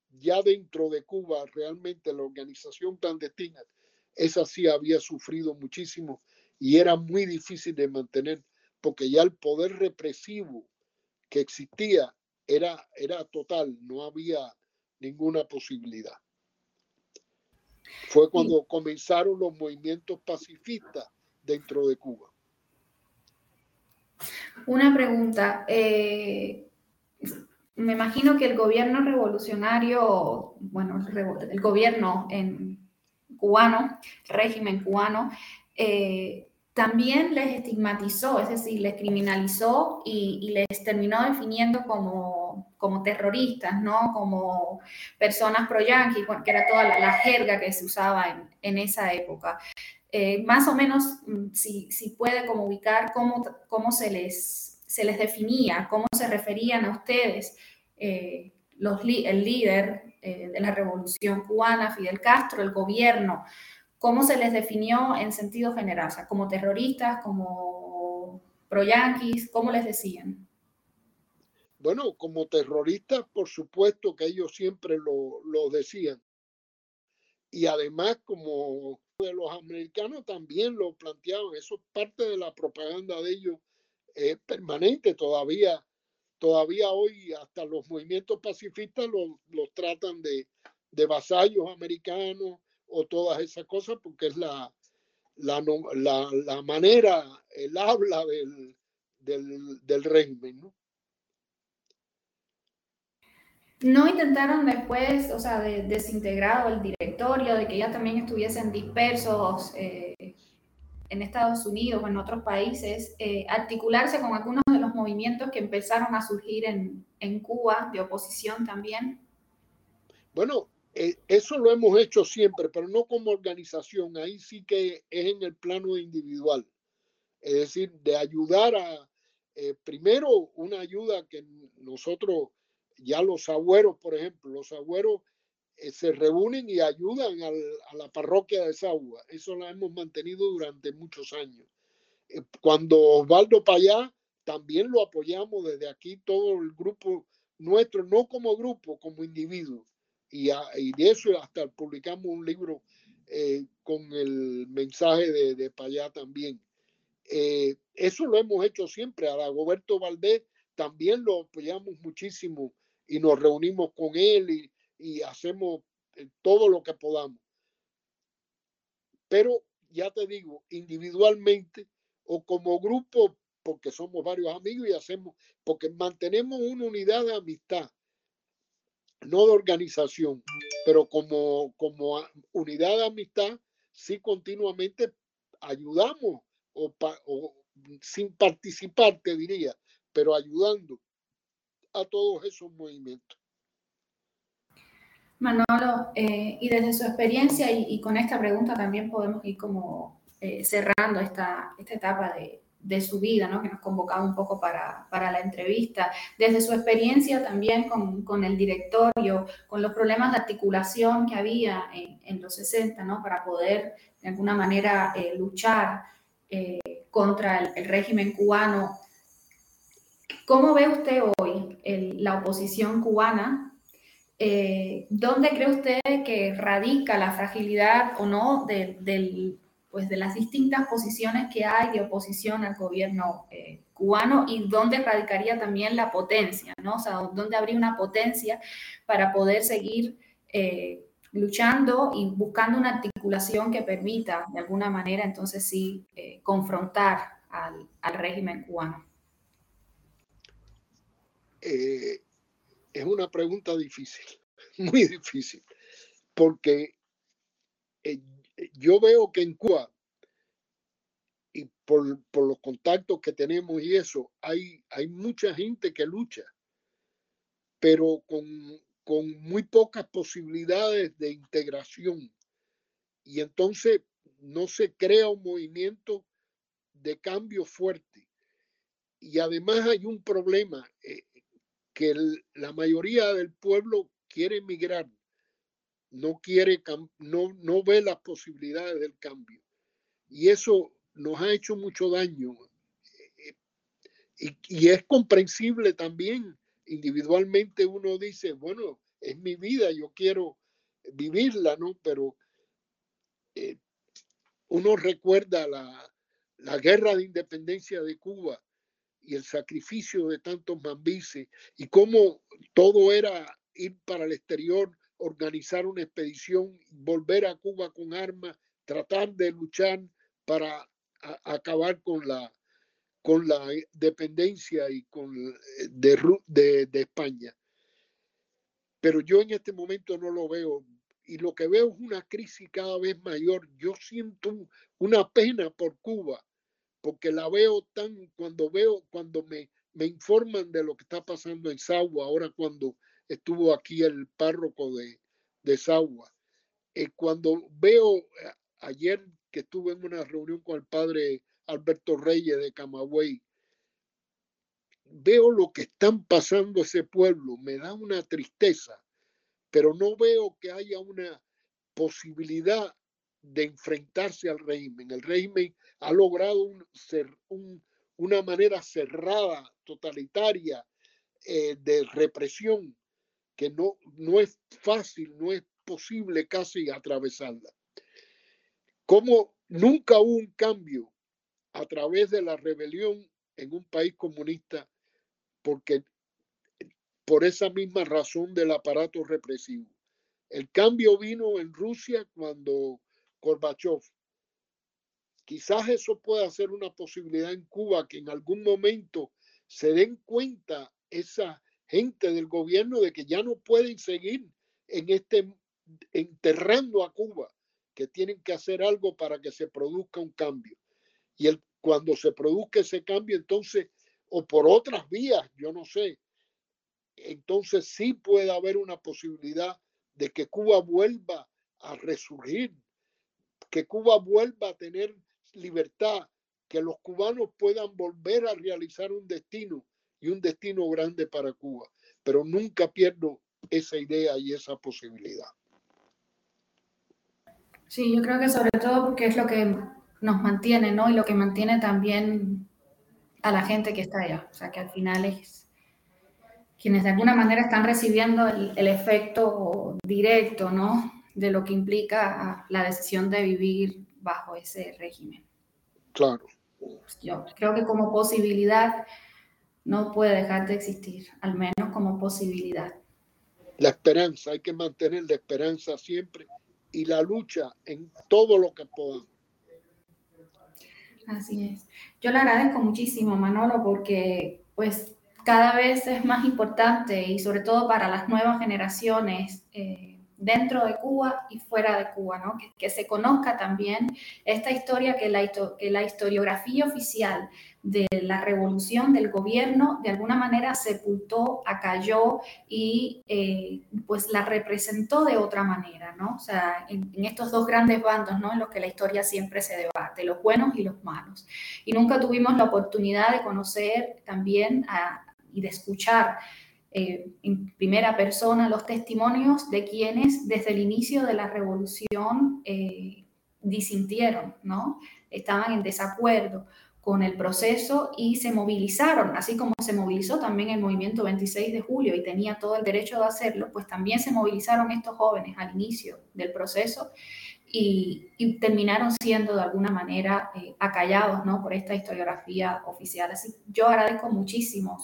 ya dentro de Cuba realmente la organización clandestina, esa sí había sufrido muchísimo y era muy difícil de mantener porque ya el poder represivo que existía era, era total, no había ninguna posibilidad. Fue cuando comenzaron los movimientos pacifistas dentro de Cuba. Una pregunta. Eh, me imagino que el gobierno revolucionario, bueno, el gobierno en cubano, régimen cubano, eh, también les estigmatizó, es decir, les criminalizó y, les terminó definiendo como, como, terroristas, ¿no? Como personas pro-yanqui, que era toda la, jerga que se usaba en, en esa época. Eh, más o menos, mm, si, si, puede como ubicar cómo, cómo se, les, se les definía, cómo se referían a ustedes, eh, los, el líder eh, de la revolución cubana, Fidel Castro, el gobierno, ¿Cómo se les definió en sentido general? O sea, como terroristas, como pro-yanquis, ¿cómo les decían? Bueno, como terroristas, por supuesto que ellos siempre lo, decían. Y además, como de los americanos también lo planteaban, eso es parte de la propaganda de ellos es permanente todavía. Todavía hoy hasta los movimientos pacifistas los, tratan de, de vasallos americanos, o todas esas cosas, porque es la, la, la, manera, el habla del, del, del régimen, ¿no? ¿No intentaron después, o sea, de, desintegrado el directorio, de que ya también estuviesen dispersos eh, en Estados Unidos o en otros países, eh, articularse con algunos de los movimientos que empezaron a surgir en, en Cuba, de oposición también? Bueno, eso lo hemos hecho siempre, pero no como organización. Ahí sí que es en el plano individual. Es decir, de ayudar a, eh, primero, una ayuda que nosotros, ya los agüeros, por ejemplo, los agüeros eh, se reúnen y ayudan a la parroquia de Sagua. Eso lo hemos mantenido durante muchos años. Eh, cuando Osvaldo Payá, también lo apoyamos desde aquí, todo el grupo nuestro, no como grupo, como individuo. Y, de eso hasta publicamos un libro eh, con el mensaje de, de Payá también. eso lo hemos hecho siempre. A Dagoberto Valdés también lo apoyamos muchísimo y nos reunimos con él y, y hacemos eh, todo lo que podamos. Pero ya te digo, individualmente o como grupo, porque somos varios amigos y hacemos, porque mantenemos una unidad de amistad, no de organización, pero como, como unidad de amistad, sí continuamente ayudamos o, sin participar, te diría, pero ayudando a todos esos movimientos. Manolo, eh, y desde su experiencia y, con esta pregunta también podemos ir como eh, cerrando esta, esta etapa de, de, su vida, ¿no? que nos convocaba un poco para, para, la entrevista. Desde su experiencia también con, con, el directorio, con los problemas de articulación que había en, los 60, ¿no? para poder de alguna manera eh, luchar contra el, régimen cubano. ¿Cómo ve usted hoy la oposición cubana eh, ¿dónde cree usted que radica la fragilidad o no de, pues de las distintas posiciones que hay de oposición al gobierno eh, cubano y dónde radicaría también la potencia, ¿no? O sea, dónde habría una potencia para poder seguir eh, luchando y buscando una articulación que permita de alguna manera entonces sí confrontar al, al, régimen cubano. Eh, es una pregunta difícil, muy difícil, porque eh, yo veo que en Cuba, y por, los contactos que tenemos y eso, hay, hay mucha gente que lucha, pero con, con muy pocas posibilidades de integración. Y entonces no se crea un movimiento de cambio fuerte. Y además hay un problema. Eh, que la mayoría del pueblo quiere emigrar, no quiere, no, no ve las posibilidades del cambio. Y eso nos ha hecho mucho daño. Eh, y, y, es comprensible también. Individualmente uno dice, bueno, es mi vida, yo quiero vivirla, ¿no? Pero eh, uno recuerda la, la guerra de independencia de Cuba y el sacrificio de tantos mambises y cómo todo era ir para el exterior, organizar una expedición, volver a Cuba con armas, tratar de luchar para acabar con la, con la dependencia y con eh, de, de, España. Pero yo en este momento no lo veo y lo que veo es una crisis cada vez mayor. Yo siento una pena por Cuba porque la veo tan, cuando veo, cuando me, me informan de lo que está pasando en Sagua, ahora cuando estuvo aquí el párroco de, de Sagua, eh, cuando veo eh, ayer que estuve en una reunión con el padre Alberto Reyes de Camagüey, veo lo que están pasando ese pueblo, me da una tristeza, pero no veo que haya una posibilidad de enfrentarse al régimen. El régimen ha logrado un, una manera cerrada, totalitaria, eh, de represión, que no, no es fácil, no es posible casi atravesarla. Como nunca hubo un cambio a través de la rebelión en un país comunista, porque por esa misma razón del aparato represivo. El cambio vino en Rusia cuando Gorbachev. Quizás eso pueda ser una posibilidad en Cuba que en algún momento se den cuenta esa gente del gobierno de que ya no pueden seguir en este enterrando a Cuba, que tienen que hacer algo para que se produzca un cambio. Y el, cuando se produzca ese cambio, entonces, o por otras vías, yo no sé, entonces sí puede haber una posibilidad de que Cuba vuelva a resurgir que Cuba vuelva a tener libertad, que los cubanos puedan volver a realizar un destino y un destino grande para Cuba. Pero nunca pierdo esa idea y esa posibilidad. Sí, yo creo que sobre todo porque es lo que nos mantiene, ¿no? Y lo que mantiene también a la gente que está allá. O sea, que al final es quienes de alguna manera están recibiendo el, el efecto directo, ¿no? De lo que implica la decisión de vivir bajo ese régimen. Claro. Yo creo que como posibilidad no puede dejar de existir, al menos como posibilidad. La esperanza, hay que mantener la esperanza siempre y la lucha en todo lo que podamos. Así es. Yo le agradezco muchísimo, Manolo, porque pues cada vez es más importante y sobre todo para las nuevas generaciones. Eh, dentro de Cuba y fuera de Cuba, ¿no? que, se conozca también esta historia que la, que la historiografía oficial de la revolución del gobierno de alguna manera sepultó, acalló y eh, pues la representó de otra manera, ¿no? O sea, en, estos dos grandes bandos, ¿no? En los que la historia siempre se debate, los buenos y los malos. Y nunca tuvimos la oportunidad de conocer también y de escuchar eh, en primera persona los testimonios de quienes desde el inicio de la revolución eh, disintieron, ¿no? Estaban en desacuerdo con el proceso y se movilizaron, así como se movilizó también el movimiento 26 de julio y tenía todo el derecho de hacerlo, pues también se movilizaron estos jóvenes al inicio del proceso y, terminaron siendo de alguna manera eh, acallados ¿no? por esta historiografía oficial. Así yo agradezco muchísimo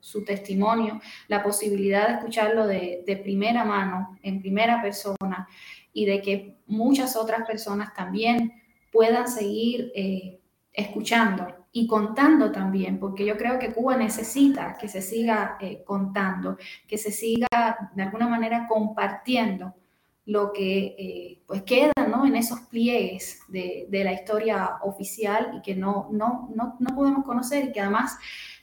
su, testimonio, la posibilidad de escucharlo de, primera mano, en primera persona, y de que muchas otras personas también puedan seguir eh, escuchando y contando también, porque yo creo que Cuba necesita que se siga eh, contando, que se siga de alguna manera compartiendo lo que eh, pues queda ¿no? en esos pliegues de, de, la historia oficial y que no, no, no, no podemos conocer y que además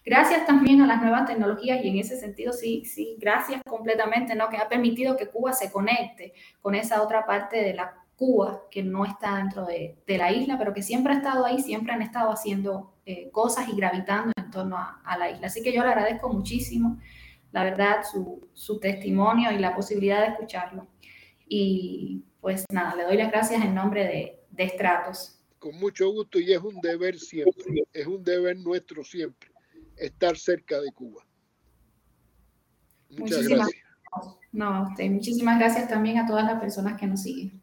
gracias también a las nuevas tecnologías y en ese sentido sí, sí, gracias completamente, ¿no? Que ha permitido que Cuba se conecte con esa otra parte de la Cuba que no está dentro de, de la isla, pero que siempre ha estado ahí, siempre han estado haciendo eh, cosas y gravitando en torno a, a, la isla. Así que yo le agradezco muchísimo, la verdad, su, su testimonio y la posibilidad de escucharlo. Y pues nada, le doy las gracias en nombre de, de Estratos. Con mucho gusto y es un deber siempre, es un deber nuestro siempre, estar cerca de Cuba. Muchas muchísimas, gracias. No, usted, muchísimas gracias también a todas las personas que nos siguen.